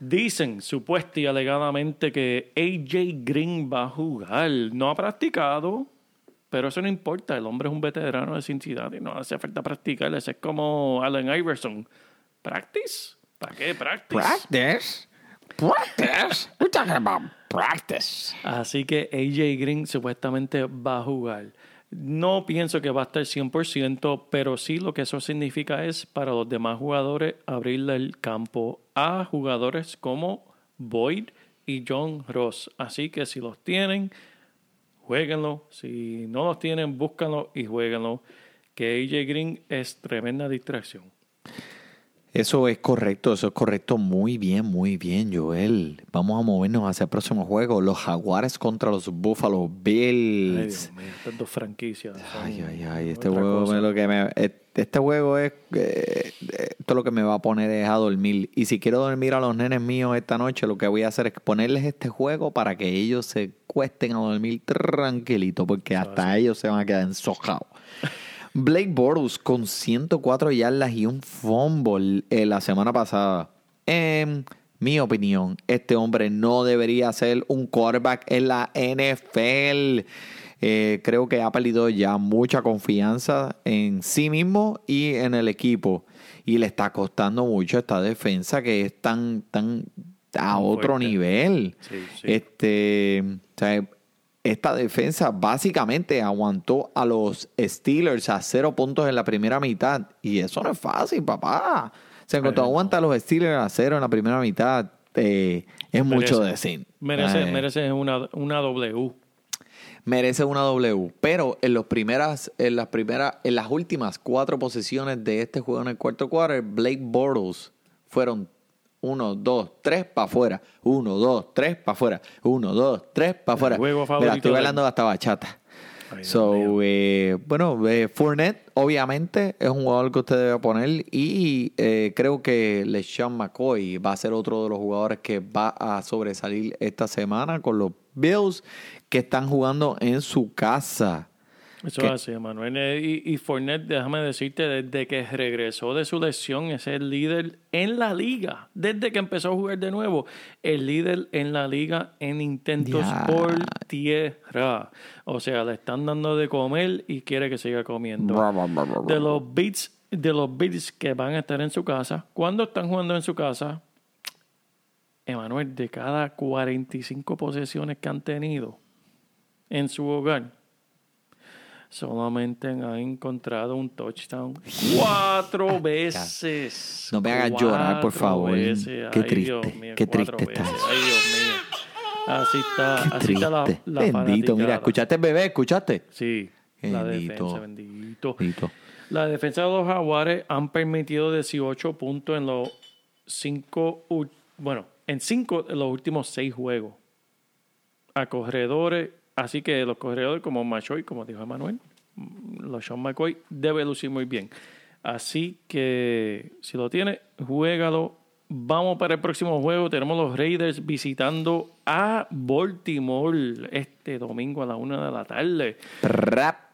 Dicen supuesta y alegadamente que AJ Green va a jugar. No ha practicado, pero eso no importa. El hombre es un veterano de Cincinnati. No hace falta practicar. Ese es como Allen Iverson. ¿Practice? ¿Para qué practice? Practice? Practice? We're talking about practice. Así que AJ Green supuestamente va a jugar. No pienso que va a estar 100%, pero sí lo que eso significa es para los demás jugadores abrirle el campo a jugadores como Boyd y John Ross. Así que si los tienen, jueguenlo. Si no los tienen, búscanlo y jueguenlo. Que AJ Green es tremenda distracción. Eso es correcto, eso es correcto. Muy bien, muy bien, Joel. Vamos a movernos hacia el próximo juego. Los Jaguares contra los Buffalo Ay, Bills. Dios mío, estas dos franquicias. Ay, ay, ay, este juego, cosa. me- lo que me, este juego es, eh, esto lo que me va a poner es a dormir. Y si quiero dormir a los nenes míos esta noche, lo que voy a hacer es ponerles este juego para que ellos se cuesten a dormir tranquilito, porque hasta ellos se van a quedar ensojados. [laughs] Blake Bortles con 104 yardas y un fumble eh, la semana pasada. En mi opinión, este hombre no debería ser un quarterback en la NFL. Eh, creo que ha perdido ya mucha confianza en sí mismo y en el equipo. Y le está costando mucho esta defensa que es tan, tan a otro fuerte. nivel. Sí, sí. Este, o sea, esta defensa básicamente aguantó a los Steelers a cero puntos en la primera mitad. Y eso no es fácil, papá. O sea, tú Bueno. aguantas a los Steelers a cero en la primera mitad, eh, es mucho decir. Merece, Eh, merece una, una W. merece una W. Pero en los primeras, en las primeras, en las últimas cuatro posiciones de este juego en el cuarto quarter, Blake Bortles fueron uno, dos, tres para afuera. Uno, dos, tres para afuera. Uno, dos, tres para afuera. Mira, estoy bailando hasta bachata. Ay, So, eh, bueno, eh, Fournette obviamente es un jugador que usted debe poner y eh, creo que LeSean McCoy va a ser otro de los jugadores que va a sobresalir esta semana con los Bills que están jugando en su casa. Eso es así, Manuel. Eh, Y, y Fournette, déjame decirte, desde que regresó de su lesión, es el líder en la liga. Desde que empezó a jugar de nuevo, el líder en la liga en intentos por tierra. O sea, le están dando de comer y quiere que siga comiendo. Bra, bra, bra, bra, bra. De los beats, de los beats que van a estar en su casa, cuando están jugando en su casa, Emanuel, de cada 45 posesiones que han tenido en su hogar, solamente han encontrado un touchdown [laughs] cuatro veces. No me hagas llorar, por favor. veces. Qué Ay, triste, Dios mío, qué triste está veces. eso. Ay, Dios mío. Así está, Qué así está la, la Bendito, mira. ¿escuchaste bebé? ¿Escuchaste? Sí, la Bendito. defensa, bendito. Bendito. La defensa de los Jaguares han permitido 18 puntos en los cinco, bueno, en cinco de los últimos seis juegos. A corredores, así que los corredores como Machoy, como dijo Manuel, los Sean McCoy, debe lucir muy bien. Así que si lo tiene, juégalo. Vamos para el próximo juego. Tenemos los Raiders visitando a Baltimore este domingo a la una de la tarde. Rap.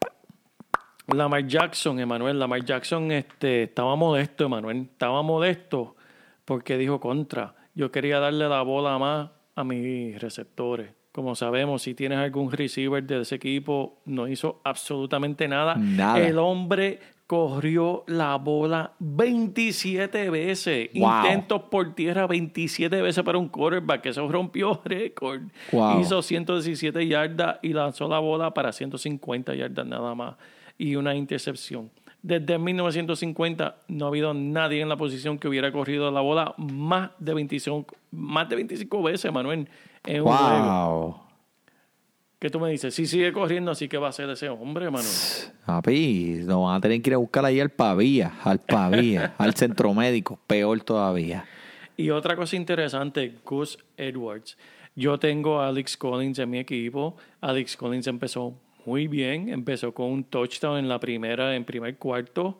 Lamar Jackson, Emanuel, Lamar Jackson este, estaba modesto, Emanuel. Estaba modesto porque dijo contra. Yo quería darle la bola más a mis receptores. Como sabemos, si tienes algún receiver de ese equipo, no hizo absolutamente nada. Nada. El hombre corrió la bola 27 veces. Wow. Intentos por tierra 27 veces para un quarterback. Eso rompió [laughs] récord. Wow. Hizo 117 yardas y lanzó la bola para 150 yardas nada más y una intercepción. Desde 1950 no ha habido nadie en la posición que hubiera corrido la bola más de 25, más de 25 veces, Manuel, en un juego. Wow. ¿Qué tú me dices? Si sigue corriendo, así que va a ser ese hombre, Manuel. Papi, nos van a tener que ir a buscar ahí al Pavía, al Pavía, [laughs] al centro médico, peor todavía. Y otra cosa interesante, Gus Edwards. Yo tengo a Alex Collins en mi equipo. Alex Collins empezó muy bien, empezó con un touchdown en la primera, en primer cuarto,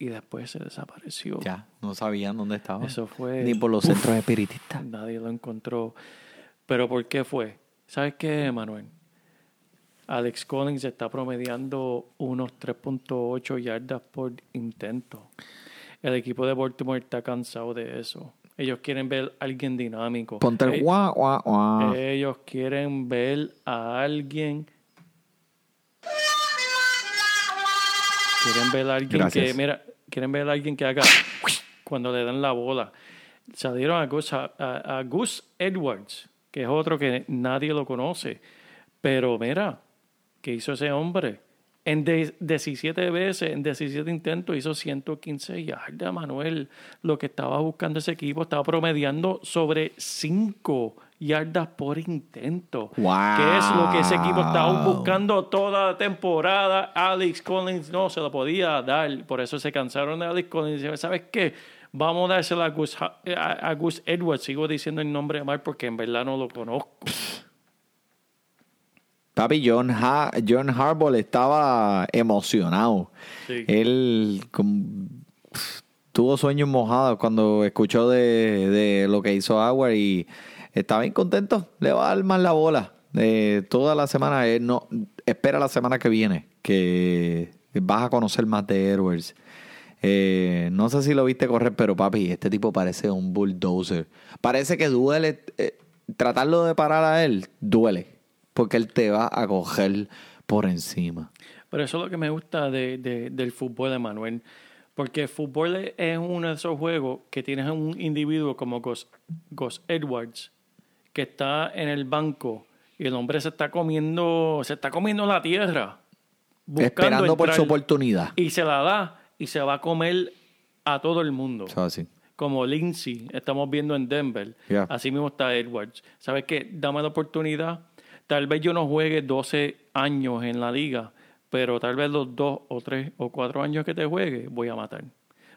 y después se desapareció. Ya, no sabían dónde estaba. Eso fue- Ni por los Uf. centros espiritistas. Nadie lo encontró. ¿Pero por qué fue? ¿Sabes qué, Manuel? Alex Collins está promediando unos 3.8 yardas por intento. El equipo de Baltimore está cansado de eso. Ellos quieren ver a alguien dinámico. Ponte el Eh, guau, guau, guau. Ellos quieren ver a alguien. Quieren ver a alguien Gracias. que, mira, quieren ver a alguien que haga cuando le dan la bola. Salieron a Gus, a, a- a Gus Edwards, que es otro que nadie lo conoce. Pero mira, ¿qué hizo ese hombre? En de- 17 veces, en 17 intentos, hizo 115 yardas, Manuel. Lo que estaba buscando ese equipo estaba promediando sobre 5 yardas por intento. Wow. Que es lo que ese equipo estaba buscando toda la temporada. Alex Collins no se lo podía dar. Por eso se cansaron de Alex Collins. ¿Sabes qué? Vamos a dársela a Gus, Ha- a, a Gus Edwards. Sigo diciendo el nombre mal porque en verdad no lo conozco. Papi, John, Ha- John Harbaugh estaba emocionado. Sí. Él tuvo sueños mojados cuando escuchó de, de lo que hizo Howard y estaba bien contento. Le va a dar más la bola. Eh, toda la semana, eh, no, espera la semana que viene que vas a conocer más de Edwards. Eh, no sé si lo viste correr, pero papi, este tipo parece un bulldozer. Parece que duele. eh, tratarlo de parar a él, duele. Porque él te va a coger por encima. Pero eso es lo que me gusta de, de- del fútbol, Emanuel. Porque el fútbol es uno de esos juegos que tienes a un individuo como Gus, Gus Edwards, que está en el banco y el hombre se está comiendo, se está comiendo la tierra. Esperando por su oportunidad. Y se la da y se va a comer a todo el mundo. Así. Como Lindsay, estamos viendo en Denver. Yeah. Así mismo está Edwards. ¿Sabes qué? Dame la oportunidad. Tal vez yo no juegue 12 años en la liga, pero tal vez los dos o tres o cuatro años que te juegue, voy a matar.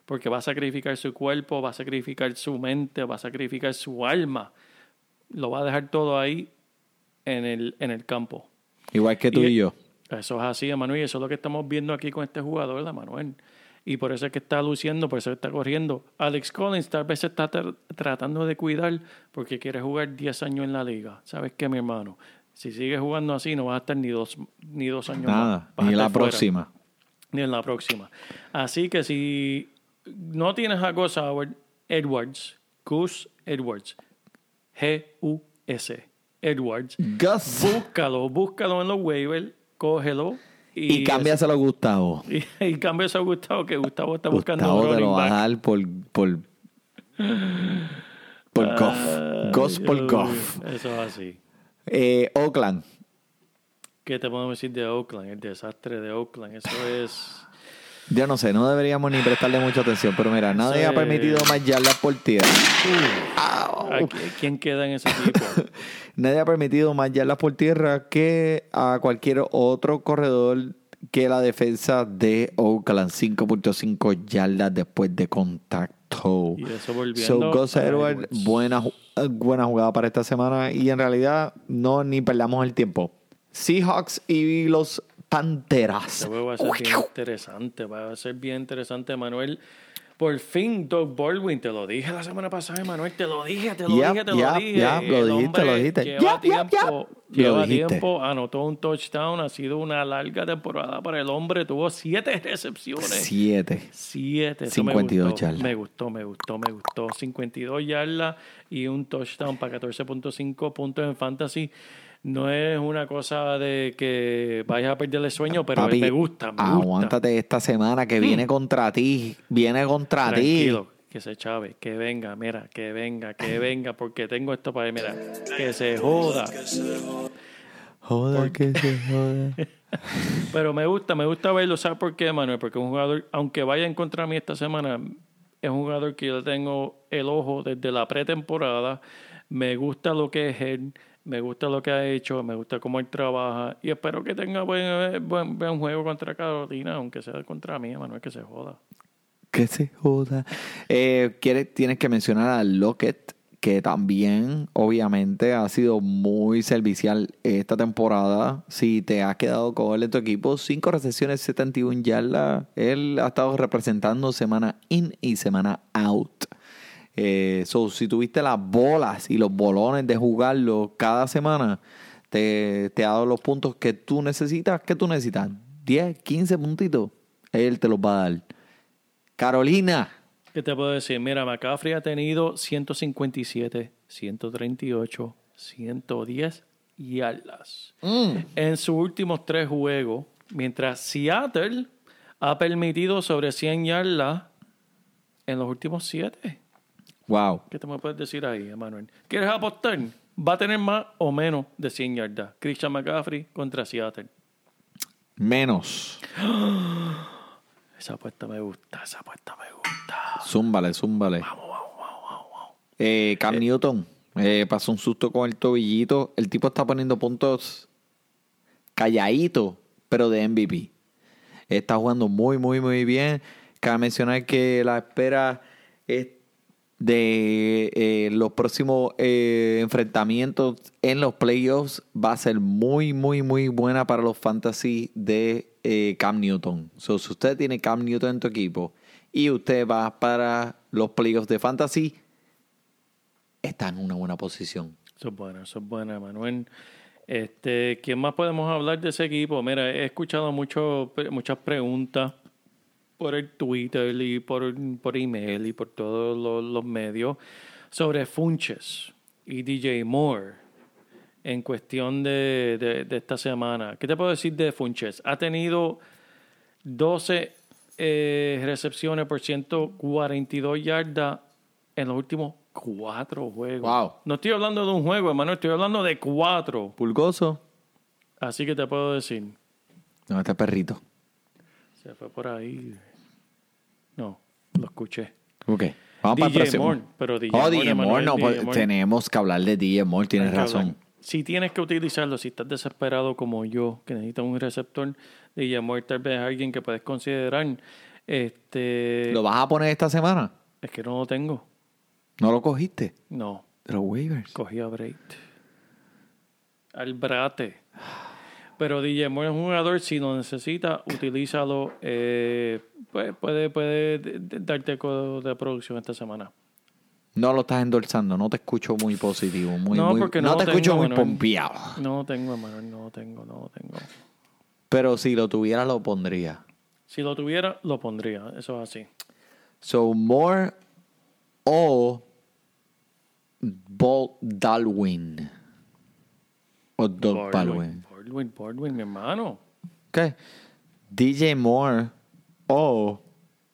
Porque va a sacrificar su cuerpo, va a sacrificar su mente, va a sacrificar su alma. Lo va a dejar todo ahí en el, en el campo. Igual que tú y, Y- yo. Eso es así, Emanuel, eso es lo que estamos viendo aquí con este jugador, Emanuel. Y por eso es que está luciendo, por eso está corriendo. Alex Collins tal vez se está tra- tratando de cuidar porque quiere jugar 10 años en la liga. ¿Sabes qué, mi hermano? Si sigues jugando así, no vas a estar ni dos, ni dos años más. Nada. A Ni la fuera. próxima. Ni en la próxima. Así que si no tienes a Gus Edwards, Gus Edwards, G-U-S, Edwards, Gus. búscalo, búscalo en los waivers, cógelo Y, cámbiaselo a Gustavo. [laughs] y, y cambia eso a Gustavo, que Gustavo está buscando un Gustavo te lo va a back. dar por. por. por Goff. Ay, Goff por Goff. Eso es así. Eh, Oakland. ¿Qué te podemos decir de Oakland? El desastre de Oakland. Eso es. Yo no sé, no deberíamos ni prestarle mucha atención, pero mira, nadie ha permitido más yardas por tierra. ¿a qui- ¿Quién queda en ese equipo? [laughs] Nadie ha permitido más yardas por tierra que a cualquier otro corredor que la defensa de Oakland. 5.5 yardas después de contacto. Y eso volviendo So, Gus a Edwards, buena, buena jugada para esta semana. Y en realidad, no ni perdamos el tiempo. Seahawks y los Panteras. Este va a ser bien interesante, va a ser bien interesante, Manuel. Por fin, Doug Baldwin, te lo dije la semana pasada, Manuel, te lo dije, te lo Yep, dije, te yep, lo dije. yep, lo El dijiste, lo dijiste. Lleva tiempo, lleva tiempo, anotó un touchdown, ha sido una larga temporada para el hombre, tuvo siete recepciones. Siete. Siete. eso 52 me gustó, yardas. Me gustó, me gustó, me gustó. 52 yardas y un touchdown para 14.5 puntos en fantasy. No es una cosa de que vayas a perder el sueño, pero Papi, me gusta, me gusta. Aguántate esta semana que viene contra ti. Viene contra Tranquilo, que se chave, que venga, mira, que venga, que [laughs] venga, porque tengo esto para mira, que se joda. ti. Joder, que se joda. [laughs] Pero me gusta, me gusta verlo. ¿Sabes por qué, Manuel? Porque un jugador, aunque vaya en contra de mí esta semana, es un jugador que yo le tengo el ojo desde la pretemporada. Me gusta lo que es él, me gusta lo que ha hecho, me gusta cómo él trabaja. Y espero que tenga buen, buen, buen juego contra Carolina, aunque sea contra mí, Manuel, que se joda. Que se joda. Eh, ¿quieres- tienes que mencionar a Lockett, que también, obviamente, ha sido muy servicial esta temporada. Si te has quedado con él en tu equipo, 5 recepciones, 71 yardas. Él ha estado representando semana in y semana out. Eh, so, si tuviste las bolas y los bolones de jugarlo cada semana, te, te ha dado los puntos que tú necesitas. ¿Qué tú necesitas? 10, 15 puntitos. Él te los va a dar. Carolina. ¿Qué te puedo decir? Mira, McCaffrey ha tenido 157, 138, 110 yardas en sus últimos tres juegos, mientras Seattle ha permitido sobre 100 yardas en los últimos siete. Wow. ¿Qué te me puedes decir ahí, Emanuel? ¿Quieres apostar? Va a tener más o menos de 100 yardas. Christian McCaffrey contra Seattle. Menos. [gasps] Esa apuesta me gusta, esa apuesta me gusta. Zúmbale, zúmbale. Eh, Cam Newton eh, pasó un susto con el tobillito. El tipo está poniendo puntos calladito, pero de MVP. Está jugando muy, muy, muy bien. Cabe mencionar que la espera es de eh, los próximos eh, enfrentamientos en los playoffs va a ser muy, muy, muy buena para los fantasy de eh, Cam Newton. So, si usted tiene Cam Newton en tu equipo y usted va para los playoffs de fantasy, está en una buena posición. Eso es bueno, eso es bueno, Manuel. Este, ¿Quién más podemos hablar de ese equipo? Mira, he escuchado mucho, muchas preguntas por el Twitter y por, por email y por todos los, los medios sobre Funches y DJ Moore en cuestión de, de- de esta semana. ¿Qué te puedo decir de Funches? Ha tenido 12 eh, recepciones por 142 yardas en los últimos cuatro juegos. Wow. No estoy hablando de un juego, hermano, estoy hablando de cuatro. Pulgoso. Así que te puedo decir, No, este perrito. se fue por ahí. No, lo escuché. Ok. Vamos para el DJ próximo. Moore, pero DJ oh, Moore, DJ Moore, no, DJ pues, Moore. tenemos que hablar de DJ Moore, tienes razón. hablar. Si tienes que utilizarlo, si estás desesperado como yo, que necesitas un receptor, DJ Moore tal vez es alguien que puedes considerar. Este, ¿Lo vas a poner esta semana? es que no lo tengo. ¿No lo cogiste? No, De los waivers. cogí a Braid. Al Brate. Pero DJ Moore es un jugador, si lo necesita, utilízalo. Eh, pues puede, puede darte co- de producción esta semana. No lo estás endulzando, no te escucho muy positivo. Muy, No, muy- porque no no te escucho muy Manuel. pompeado. No tengo, hermano, no tengo, no tengo. Pero si lo tuviera, lo pondría. Si lo tuviera, lo pondría. Eso es así. So, Moore o Bolt Dalwin. O Doug Baldwin. Baldwin, Baldwin, mi hermano. Ok. DJ Moore o.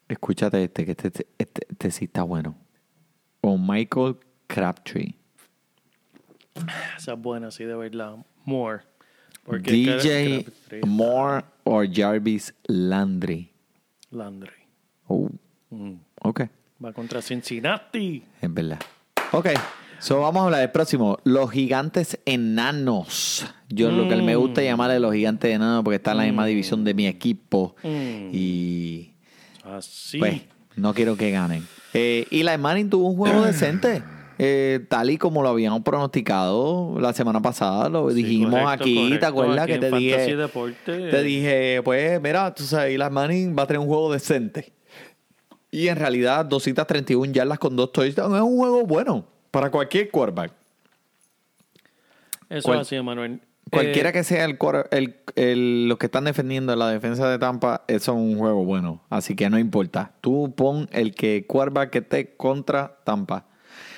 Escúchate este, que este, este, este- este sí está bueno. O Michael Crabtree. Esa es buena, sí, de verdad. More. Porque DJ Moore o Jarvis Landry. Landry. Oh, Mm. ok. Va contra Cincinnati. Es verdad. Ok. So vamos a hablar del próximo. Los gigantes enanos. Yo lo que me gusta llamarle los gigantes enanos porque está en la misma división de mi equipo. Mm. Y Así. pues no quiero que ganen. Eh, y la Manning tuvo un juego decente. [clears throat] eh, tal y como lo habíamos pronosticado la semana pasada, lo Sí, dijimos correcto, aquí, ¿te acuerdas Aquí que te dije? Deporte. Te dije, pues, mira, tú sabes, Eli Manning va a tener un juego decente. Y en realidad, 231 yardas con dos touchdowns es un juego bueno para cualquier quarterback. Eso cual- es así, Manuel. Cualquiera Eh, que sea el, el, el- los que están defendiendo la defensa de Tampa, eso es un juego bueno. Así que no importa. Tú pon el que quarterback que esté contra Tampa.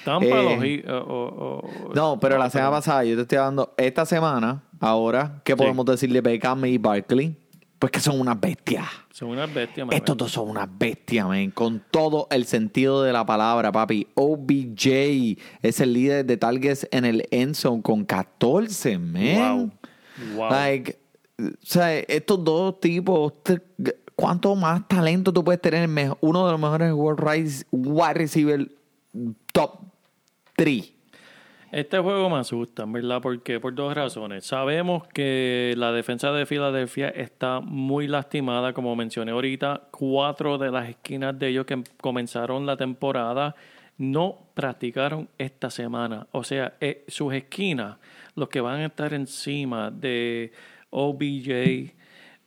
Tampa eh, o- o- o- No, pero la semana pasada yo te estoy hablando esta semana, ahora, ¿qué podemos decir de Beckham y Barkley? Pues que son unas bestias. Son unas bestias, Manuel. Estos dos son unas bestias, man. Con todo el sentido de la palabra, papi. OBJ es el líder de targets en el end zone con 14, man. Wow. Wow. Like, o sea, estos dos tipos, ¿cuánto más talento tú puedes tener? Uno de los mejores World Rise- wide receiver top 3. Este juego me asusta, verdad, porque por dos razones. Sabemos que la defensa de Filadelfia está muy lastimada, como mencioné ahorita. Cuatro de las esquinas de ellos que comenzaron la temporada no practicaron esta semana. O sea, eh, sus esquinas, los que van a estar encima de OBJ,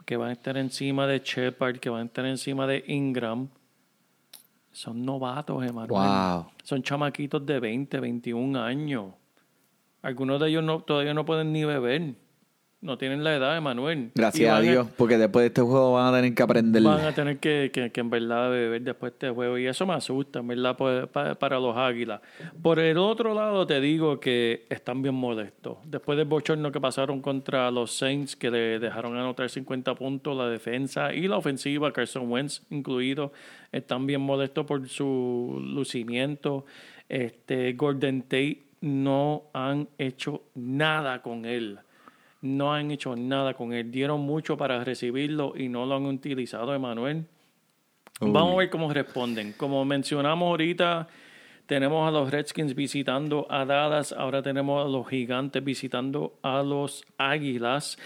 que van a estar encima de Shepard, que van a estar encima de Ingram, son novatos, Emanuel. Wow. Son chamaquitos de 20, 21 años. Algunos de ellos no, todavía no pueden ni beber. No tienen la edad, Emanuel. Y Gracias a Dios, porque después de este juego van a tener que aprender. Van a tener que, que, que en verdad beber después de este juego. Y eso me asusta, en verdad, pues, pa- para los águilas. Por el otro lado, te digo que están bien molestos. Después del bochorno que pasaron contra los Saints, que le dejaron anotar 50 puntos, la defensa y la ofensiva, Carson Wentz incluido, están bien molestos por su lucimiento. Este, Gordon Tate no han hecho nada con él. No han hecho nada con él. Dieron mucho para recibirlo y no lo han utilizado, Emanuel. Uy. Vamos a ver cómo responden. Como mencionamos ahorita, tenemos a los Redskins visitando a Dallas, ahora tenemos a los Gigantes visitando a los Águilas.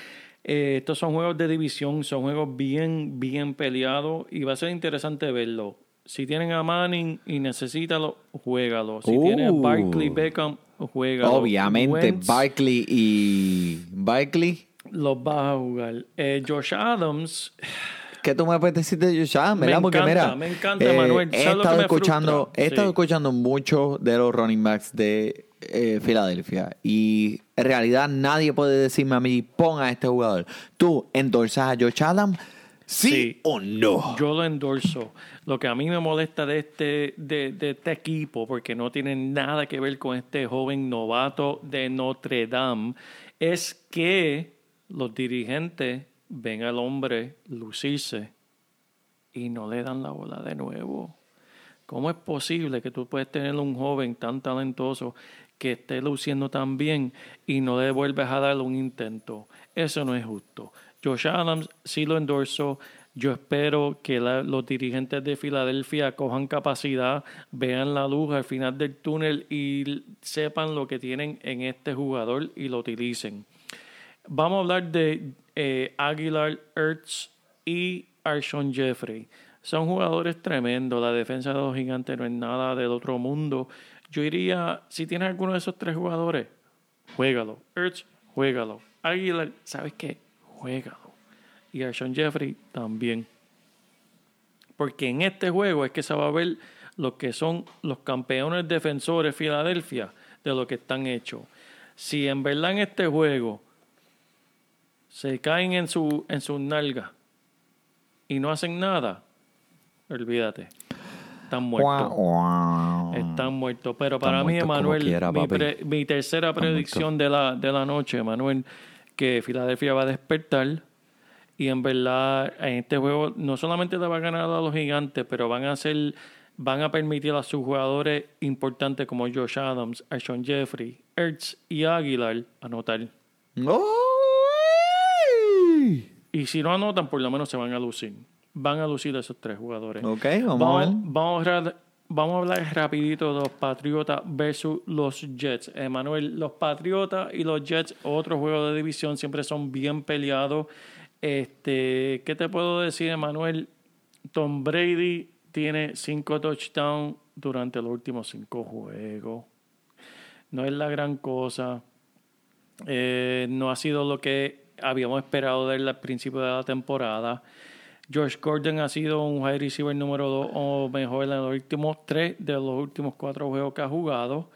Eh, estos son juegos de división, son juegos bien, bien peleados y va a ser interesante verlo. Si tienen a Manning y necesítalo, juégalo. Si tienen a Uh. Barkley Beckham, juégalo. Obviamente, Wentz, Barkley y. Barkley. los vas a jugar. Eh, Josh Adams, ¿Qué tú me puedes decir de Josh Allen, Me verdad? Porque encanta, mira, me encanta, Manuel. He ¿Sabes lo que estado escuchando, he estado Sí. escuchando mucho de los running backs de eh, Filadelfia y en realidad nadie puede decirme a mí pon a este jugador. ¿Tú endorsas a Josh Allen? ¿Sí, Sí. o no? Yo lo endorso. Lo que a mí me molesta de este, de, de este equipo, porque no tiene nada que ver con este joven novato de Notre Dame, es que los dirigentes ven al hombre lucirse y no le dan la bola de nuevo. ¿Cómo es posible que tú puedes tener un joven tan talentoso que esté luciendo tan bien y no le vuelves a dar un intento? Eso no es justo. Josh Adams sí lo endorsó. Yo espero que los dirigentes de Filadelfia cojan capacidad, vean la luz al final del túnel y sepan lo que tienen en este jugador y lo utilicen. Vamos a hablar de eh, Aguilar, Ertz y Arshon Jeffrey. Son jugadores tremendos. La defensa de los gigantes no es nada del otro mundo. Yo diría, si tienes alguno de esos tres jugadores, juégalo. Ertz, juégalo. Aguilar, ¿sabes qué? Juégalo. Y Arshon Jeffrey también. Porque en este juego es que se va a ver lo que son los campeones defensores Filadelfia de lo que están hechos. Si en verdad en este juego se caen en su en sus nalgas y no hacen nada, olvídate. Están muertos. Están muertos. Pero para mí, Emanuel, mi, mi tercera predicción de la, de la noche, Emanuel, que Filadelfia va a despertar. Y en verdad, en este juego no solamente le va a ganar a los gigantes, pero van a hacer, van a permitir a sus jugadores importantes como Josh Adams, Ashon Jeffrey, Ertz y Aguilar anotar. ¡Ay! Y si no anotan, por lo menos se van a lucir. Van a lucir esos tres jugadores. Ok, vamos, a ver. Vamos a, ra- vamos a hablar rapidito de los Patriotas versus los Jets. Emanuel, los Patriotas y los Jets, otro juego de división, siempre son bien peleados. Este, ¿Qué te puedo decir, Emanuel? Tom Brady tiene cinco touchdowns durante los últimos cinco juegos. No es la gran cosa. Eh, no ha sido lo que habíamos esperado de él al principio de la temporada. George Gordon ha sido un wide receiver número 2 o mejor en los últimos tres de los últimos cuatro juegos que ha jugado.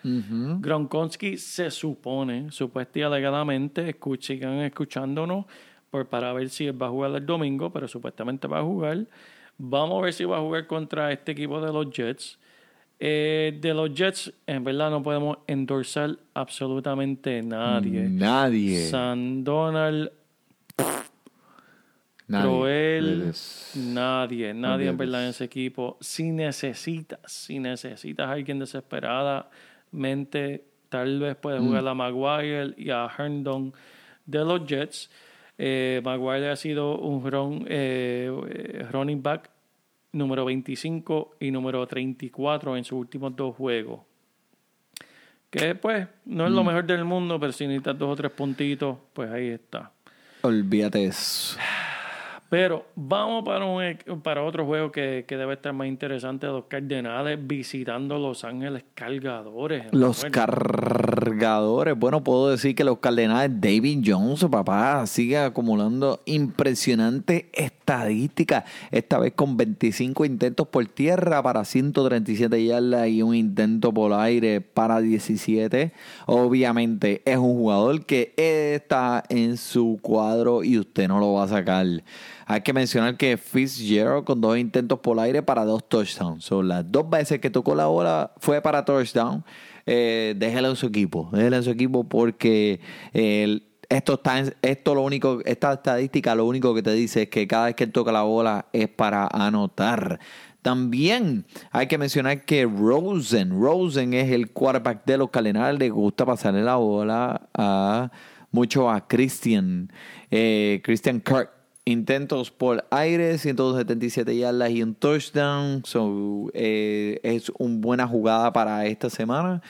Gronkowski se supone, supuestamente y alegadamente, escuch- sigan escuchándonos por, para ver si él va a jugar el domingo, pero supuestamente va a jugar. Vamos a ver si va a jugar contra este equipo de los Jets. Eh, de los Jets, en verdad no podemos endorsar absolutamente nadie. Nadie. San Donald, nadie. Eres- nadie, nadie en verdad en ese equipo. Si necesitas, si necesitas a alguien desesperadamente, tal vez puedes jugar a Maguire y a Herndon de los Jets. Eh, Maguire ha sido un run- eh, running back número 25 y número 34 en sus últimos dos juegos. Que pues no es lo mejor del mundo, pero si necesitas dos o tres puntitos, pues ahí está. Olvídate eso. Pero vamos para, un, para otro juego que, que debe estar más interesante. Los Cardenales visitando Los Ángeles Cargadores. Los Bueno, cargadores. Bueno, puedo decir que los cardenales David Jones, papá, sigue acumulando impresionante estadística. Esta vez con 25 intentos por tierra para 137 yardas y un intento por aire para 17. Obviamente es un jugador que está en su cuadro y usted no lo va a sacar. Hay que mencionar que Fitzgerald con dos intentos por aire para dos touchdowns. Son las dos veces que tocó la bola fue para touchdown. Eh, déjelo en su equipo. Déjelo en su equipo porque esto está esto lo único, esta estadística lo único que te dice es que cada vez que toca la bola es para anotar. También hay que mencionar que Rosen, Rosen es el quarterback de los Cardenales, le gusta pasarle la bola a mucho a Christian, eh, Christian Kirk. Intentos por aire, 177 yardas y un touchdown. So, eh, es una buena jugada para esta semana.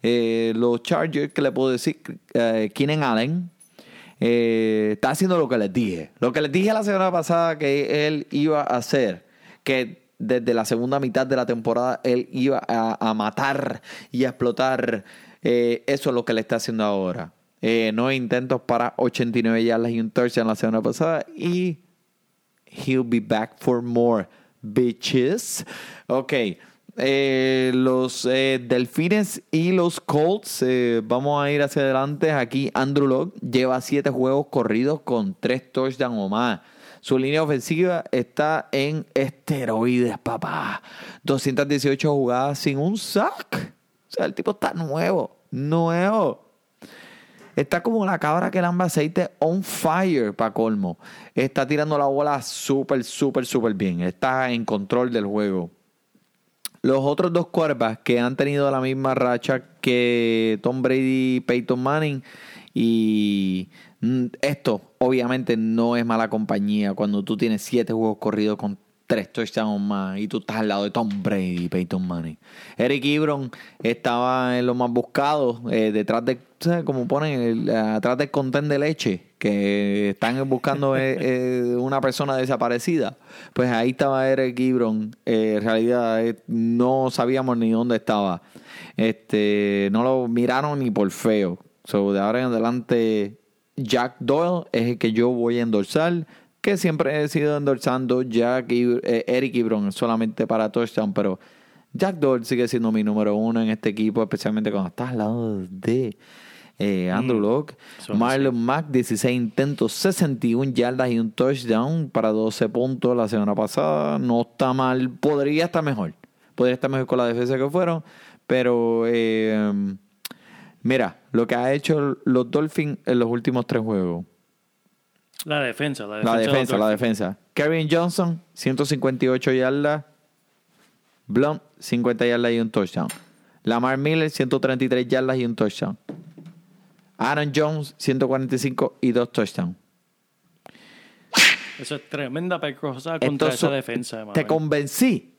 Eh, los Chargers, que le puedo decir? Eh, Keenan Allen eh, está haciendo lo que les dije. Lo que les dije la semana pasada que él iba a hacer. Que desde la segunda mitad de la temporada él iba a, a matar y a explotar. Eh, eso es lo que le está haciendo ahora. Eh, no intentos para 89 yardas y un touchdown la semana pasada. Y he'll be back for more, bitches. Ok. Eh, los eh, Delfines y los Colts, eh, vamos a ir hacia adelante. Aquí Andrew Locke lleva siete juegos corridos con tres touchdowns o más. Su línea ofensiva está en esteroides, papá. 218 jugadas sin un sack. O sea, el tipo está nuevo, nuevo. Está como la cabra que lamba aceite on fire para colmo. Está tirando la bola súper, súper, súper bien. Está en control del juego. Los otros dos quarterbacks que han tenido la misma racha que Tom Brady y Peyton Manning. Y esto obviamente no es mala compañía cuando tú tienes siete juegos corridos con tres touchdowns más y tú estás al lado de Tom Brady y Peyton Manning. Eric Ebron estaba en lo más buscado, eh, detrás de, ¿sabes? como ponen, el- atrás del contén de leche, que están buscando eh, [laughs] eh, una persona desaparecida. Pues ahí estaba Eric Ebron. Eh, en realidad no sabíamos ni dónde estaba. Este, no lo miraron ni por feo. So, de ahora en adelante, Jack Doyle es el que yo voy a endorsar que siempre he sido endorsando Jack y, eh, Eric Ebron solamente para touchdown, pero Jack Doyle sigue siendo mi número uno en este equipo, especialmente cuando estás al lado de eh, Andrew Locke. Marlon Mack, 16 intentos, 61 yardas y un touchdown para 12 puntos la semana pasada. No está mal, podría estar mejor. Podría estar mejor con la defensa que fueron, pero eh, mira, lo que ha hecho los Dolphins en los últimos tres juegos. La defensa, la defensa. La defensa, la defensa. Kevin Johnson, 158 yardas. Blunt, 50 yardas y un touchdown. Lamar Miller, 133 yardas y un touchdown. Aaron Jones, 145 y dos touchdowns. Eso es tremenda pecosa contra Entonces, esa defensa. te Manuel. convencí.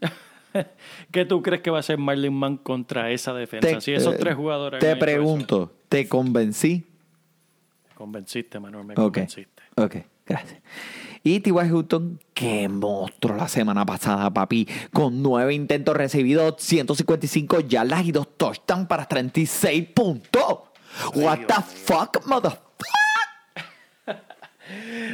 [laughs] ¿Qué tú crees que va a hacer Marlon Mann contra esa defensa? Te, si esos eh, tres jugadores. Te pregunto, ¿te convencí? Convenciste, Manuel, me convenciste. ok, gracias. Y T.Y. Hilton, que monstruo la semana pasada, papi. Con nueve intentos recibidos, 155 yardas y dos touchdowns para 36 puntos. What the fuck, motherfucker?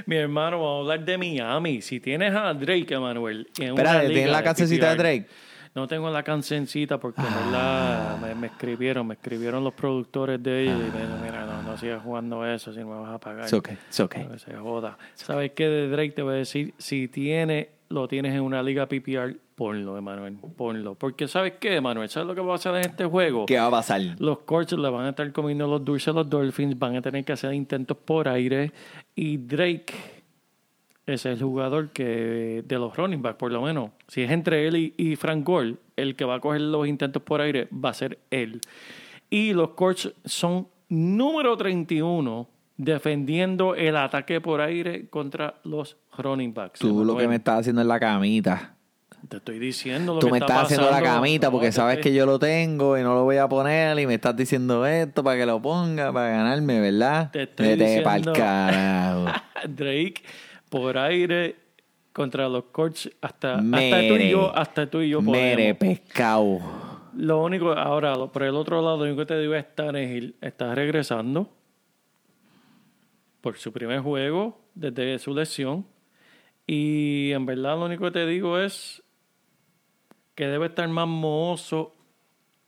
Mi hermano, vamos a hablar de Miami. Si tienes a Drake, Manuel. en una Espérate, liga ¿tienes la cancioncita de Drake? No tengo la cancioncita porque Ah. verdad me, me escribieron, me escribieron los productores de ellos y me dijeron, mira, no, no sigas jugando eso si no me vas a pagar. It's okay, it's okay. Que se joda. ¿Sabes qué de Drake te voy a decir? Si tiene, lo tienes en una liga PPR, ponlo, Emanuel, ponlo. Porque ¿sabes qué, Emanuel? ¿Sabes lo que va a hacer en este juego? ¿Qué va a pasar? Los Colts le van a estar comiendo los dulces a los Dolphins, van a tener que hacer intentos por aire y Drake es el jugador que de los running back, por lo menos. Si es entre él y, y Frank Gore, el que va a coger los intentos por aire va a ser él. Y los Colts son número 31 defendiendo el ataque por aire contra los running backs. Tú lo que me estás haciendo en la camita. Te estoy diciendo lo Tú que me está estás haciendo la camita porque No, sabes estoy- que yo lo tengo y no lo voy a poner y me estás diciendo esto para que lo ponga, para ganarme, ¿verdad? Te estoy Vete diciendo- carajo. [laughs] Drake por aire contra los Colts hasta, hasta tú y yo, hasta tú y yo podemos. Mere pescado. Lo único, ahora, por el otro lado, lo único que te digo es Tannehill está regresando por su primer juego desde su lesión. Y en verdad lo único que te digo es que debe estar más mohoso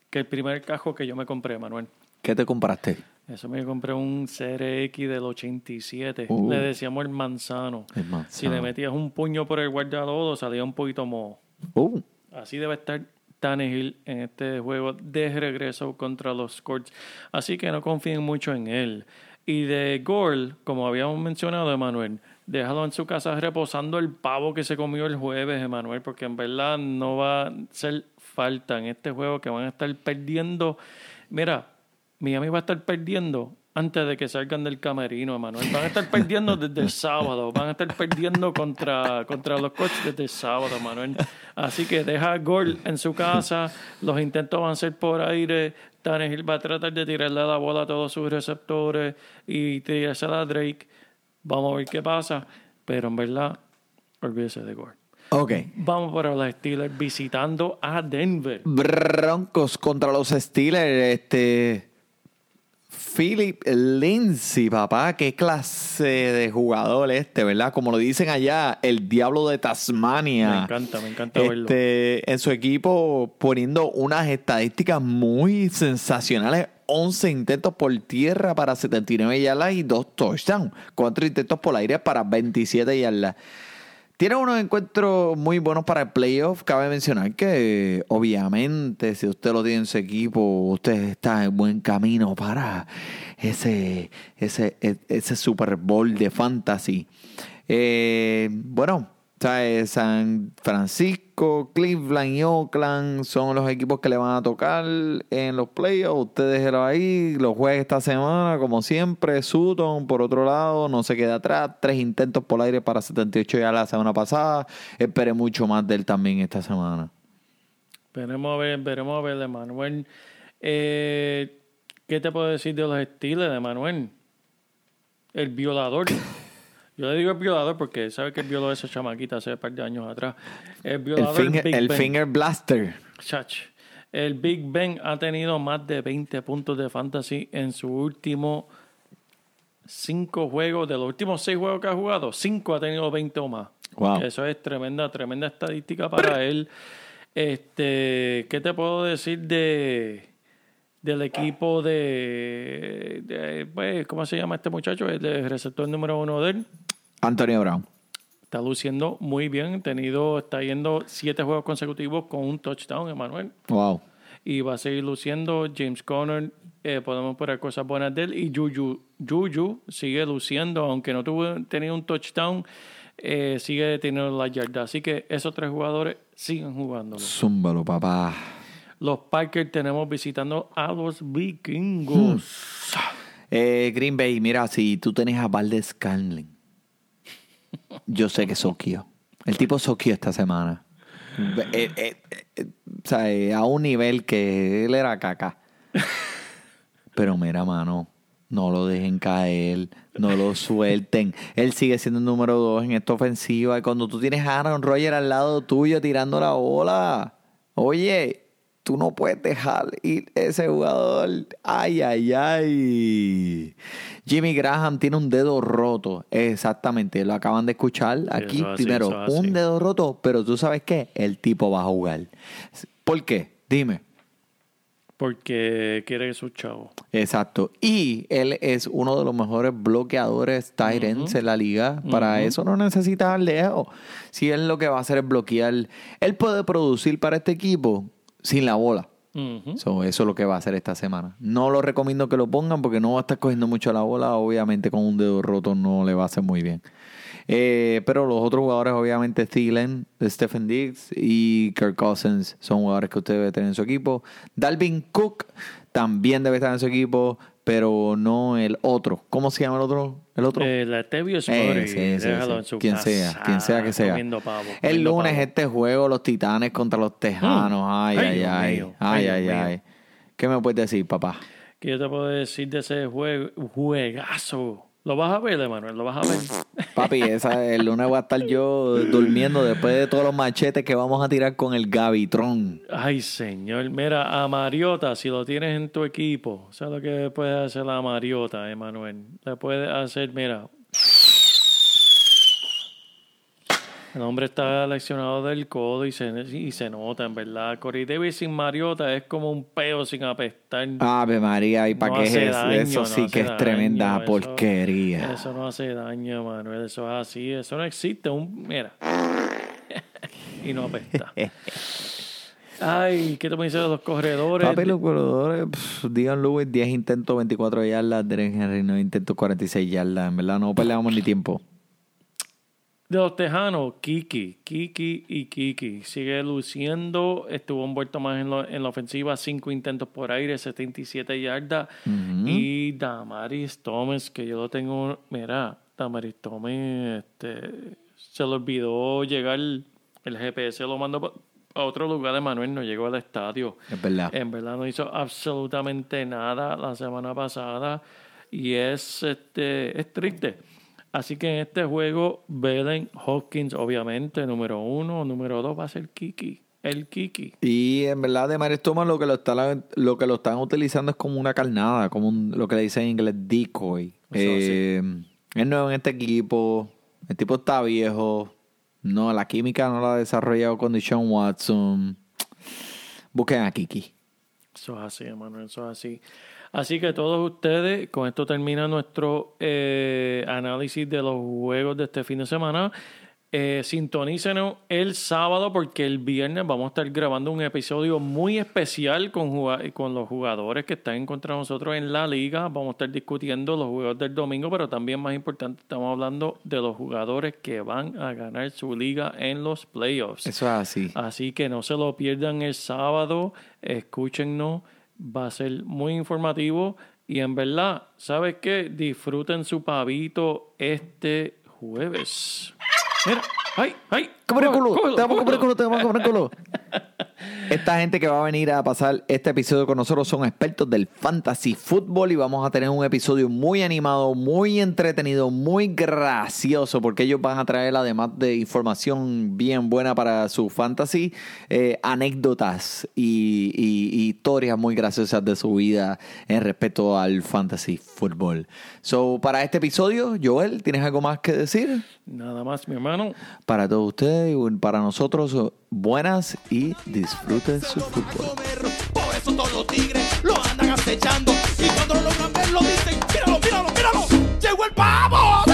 que el primer cajo que yo me compré, Manuel. ¿Qué te compraste? Eso me compré un CRX del 87. Uh. Le decíamos el manzano. El manzano. Si le metías un puño por el guardalodo, salía un poquito moho. Uh, Así debe estar Tannehill en este juego de regreso contra los Colts. Así que no confíen mucho en él. Y de Gore, como habíamos mencionado, Emanuel, déjalo en su casa reposando el pavo que se comió el jueves, Emanuel, porque en verdad no va a ser falta en este juego que van a estar perdiendo. Mira, Miami va a estar perdiendo antes de que salgan del camerino, Emanuel. Van a estar perdiendo desde el sábado. Van a estar perdiendo contra, contra los coches desde el sábado, Manuel. Así que deja a Gol en su casa. Los intentos van a ser por aire. Tannehill va a tratar de tirarle la bola a todos sus receptores y tirársela a Drake. Vamos a ver qué pasa. Pero en verdad, olvídese de Gol. Ok. Vamos para los Steelers visitando a Denver. Broncos contra los Steelers. Este. Philip Lindsay, papá, qué clase de jugador este, ¿verdad? Como lo dicen allá, el diablo de Tasmania. Me encanta, me encanta verlo. Este, en su equipo poniendo unas estadísticas muy sensacionales. 11 intentos por tierra para 79 yardas y dos touchdowns. Cuatro intentos por aire para 27 yardas. Tiene unos encuentros muy buenos para el playoff. Cabe mencionar que, obviamente, si usted lo tiene en su equipo, usted está en buen camino para ese, ese, ese Super Bowl de fantasy. Eh, bueno, ¿sabes? San Francisco, Cleveland y Oakland son los equipos que le van a tocar en los playoffs. Usted déjelo ahí, los juegue esta semana, como siempre. Sutton, por otro lado, no se queda atrás. Tres intentos por aire para 78 ya la semana pasada. Espere mucho más de él también esta semana. Veremos a ver, veremos a ver, Emanuel. Eh, ¿Qué te puedo decir de los estilos de Manuel? El violador. [laughs] Yo le digo el violador porque sabe que violó a esa chamaquita hace un par de años atrás. El El, violador finger, Big el finger Blaster. Chach. El Big Ben ha tenido más de 20 puntos de fantasy en su último cinco juegos. De los últimos seis juegos que ha jugado, cinco ha tenido 20 o más. Wow. Eso es tremenda, tremenda estadística para él. Este, ¿qué te puedo decir de del equipo de, de, pues, ¿cómo se llama este muchacho? El receptor número uno de él. Antonio Brown. Está luciendo muy bien. Tenido, está yendo siete juegos consecutivos con un touchdown, Emanuel Wow. y va a seguir luciendo. James Conner, eh, podemos poner cosas buenas de él. Y Juju, Juju sigue luciendo, aunque no tuvo tenido un touchdown, eh, sigue teniendo la yarda. Así que esos tres jugadores siguen jugándolo. Zúmbalo, papá. Los Packers tenemos visitando a los vikingos. Eh, Green Bay, mira, si tú tenés a Valdez Scanlon, yo sé que soquio. El tipo soquio esta semana. Eh, eh, eh, o sea, a un nivel que él era caca. Pero mira, mano, no lo dejen caer, no lo suelten. Él sigue siendo el número dos en esta ofensiva. Y cuando tú tienes a Aaron Rodgers al lado tuyo tirando la bola, oye, tú no puedes dejar ir ese jugador. Ay, ay, ay. Jimmy Graham tiene un dedo roto. Exactamente, lo acaban de escuchar aquí. así, Primero, un dedo roto, pero tú sabes qué, el tipo va a jugar. ¿Por qué? Dime. Porque quiere su chavo. Exacto. Y él es uno de los mejores bloqueadores tight ends en la liga. Para eso no necesita lejos. Si él lo que va a hacer es bloquear, él puede producir para este equipo sin la bola. So, eso es lo que va a hacer esta semana. No lo recomiendo que lo pongan porque no va a estar cogiendo mucho la bola. Obviamente con un dedo roto no le va a hacer muy bien. Eh, pero los otros jugadores, obviamente, Thielen, Stephen Diggs y Kirk Cousins son jugadores que usted debe tener en su equipo. Dalvin Cook también debe estar en su equipo, pero no el otro. ¿Cómo se llama el otro? ¿El otro? La Tevius Ese, Murray, ese, ese. déjalo en su Quien casa, sea, quien sea que sea. comiendo pavo, el lunes pavo. este juego, los Titanes contra los Tejanos. Ay, Ay, ay, ay. mío. Ay, Ay, ay. ¿Qué me puedes decir, papá? ¿Qué yo te puedo decir de ese juego, juegazo? ¿Lo vas a ver, Emanuel? ¿Lo vas a ver? [laughs] Papi, esa, el lunes voy a estar yo durmiendo después de todos los machetes que vamos a tirar con el Gavitrón. Ay, señor. Mira, a Mariota, si lo tienes en tu equipo, ¿sabes lo que puede hacer la Mariota, Emanuel? Le puede hacer, mira. El hombre está leccionado del codo y se, y se nota, en verdad. Corey Davis sin Mariota es como un peo sin apestar. Ave María, ¿y para No qué es daño, eso no sí que es tremenda eso- porquería. Eso no hace daño, Manuel. Eso es así. Eso no existe. Un, mira. [laughs] y no apesta. [laughs] Ay, ¿qué tú me dices de los corredores? Papi, los corredores, Digan Lewis, 10 intentos, 24 yardas, Derek Henry, 9 intentos, 46 yardas. En verdad, no peleamos ni tiempo. De los Tejanos, Kiki, Kiki y Kiki. Sigue luciendo, estuvo envuelto más en, lo- en la ofensiva, cinco intentos por aire, 77 yardas. Y Damaris Thomas, que yo lo tengo, mira, Damaris Thomas, este, se le olvidó llegar, el GPS lo mandó a otro lugar de Manuel, no llegó al estadio. Es verdad. En verdad no hizo absolutamente nada la semana pasada y es este es triste. Así que en este juego, Belen Hawkins, obviamente, número uno, número dos va a ser Kiki. El Kiki. Y en verdad de Maris Thomas lo que lo, está, lo que lo están utilizando es como una carnada, como un- lo que le dicen en inglés decoy. Eh, es nuevo en este equipo, el tipo está viejo, no, la química no la ha desarrollado con Deshaun Watson. Busquen a Kiki. Eso es así, hermano, eso es así. Así que todos ustedes, con esto termina nuestro eh, análisis de los juegos de este fin de semana. Eh, sintonícenos el sábado porque el viernes vamos a estar grabando un episodio muy especial con, con los jugadores que están contra nosotros en la liga. Vamos a estar discutiendo los juegos del domingo, pero también más importante, estamos hablando de los jugadores que van a ganar su liga en los playoffs. Eso es así. Así que no se lo pierdan el sábado, escúchennos, va a ser muy informativo y en verdad, ¿sabes qué? Disfruten su pavito este jueves. Mira, ay, ay. ¡Comer el culo! cógelo, ¡Te vamos a comer el culo! ¡Te vamos a comer el culo! [laughs] Esta gente que va a venir a pasar este episodio con nosotros son expertos del fantasy fútbol y vamos a tener un episodio muy animado, muy entretenido, muy gracioso porque ellos van a traer además de información bien buena para su fantasy, eh, anécdotas y, y- y historias muy graciosas de su vida en respecto al fantasy fútbol. So, para este episodio, Joel, ¿tienes algo más que decir? Nada más, mi hermano. Para todos ustedes y para nosotros, buenas y disfruten su fútbol. comer, Por eso todos los tigres lo andan acechando. Y cuando lo logran ver, lo dicen: Míralo, míralo, míralo. Llegó el pavo.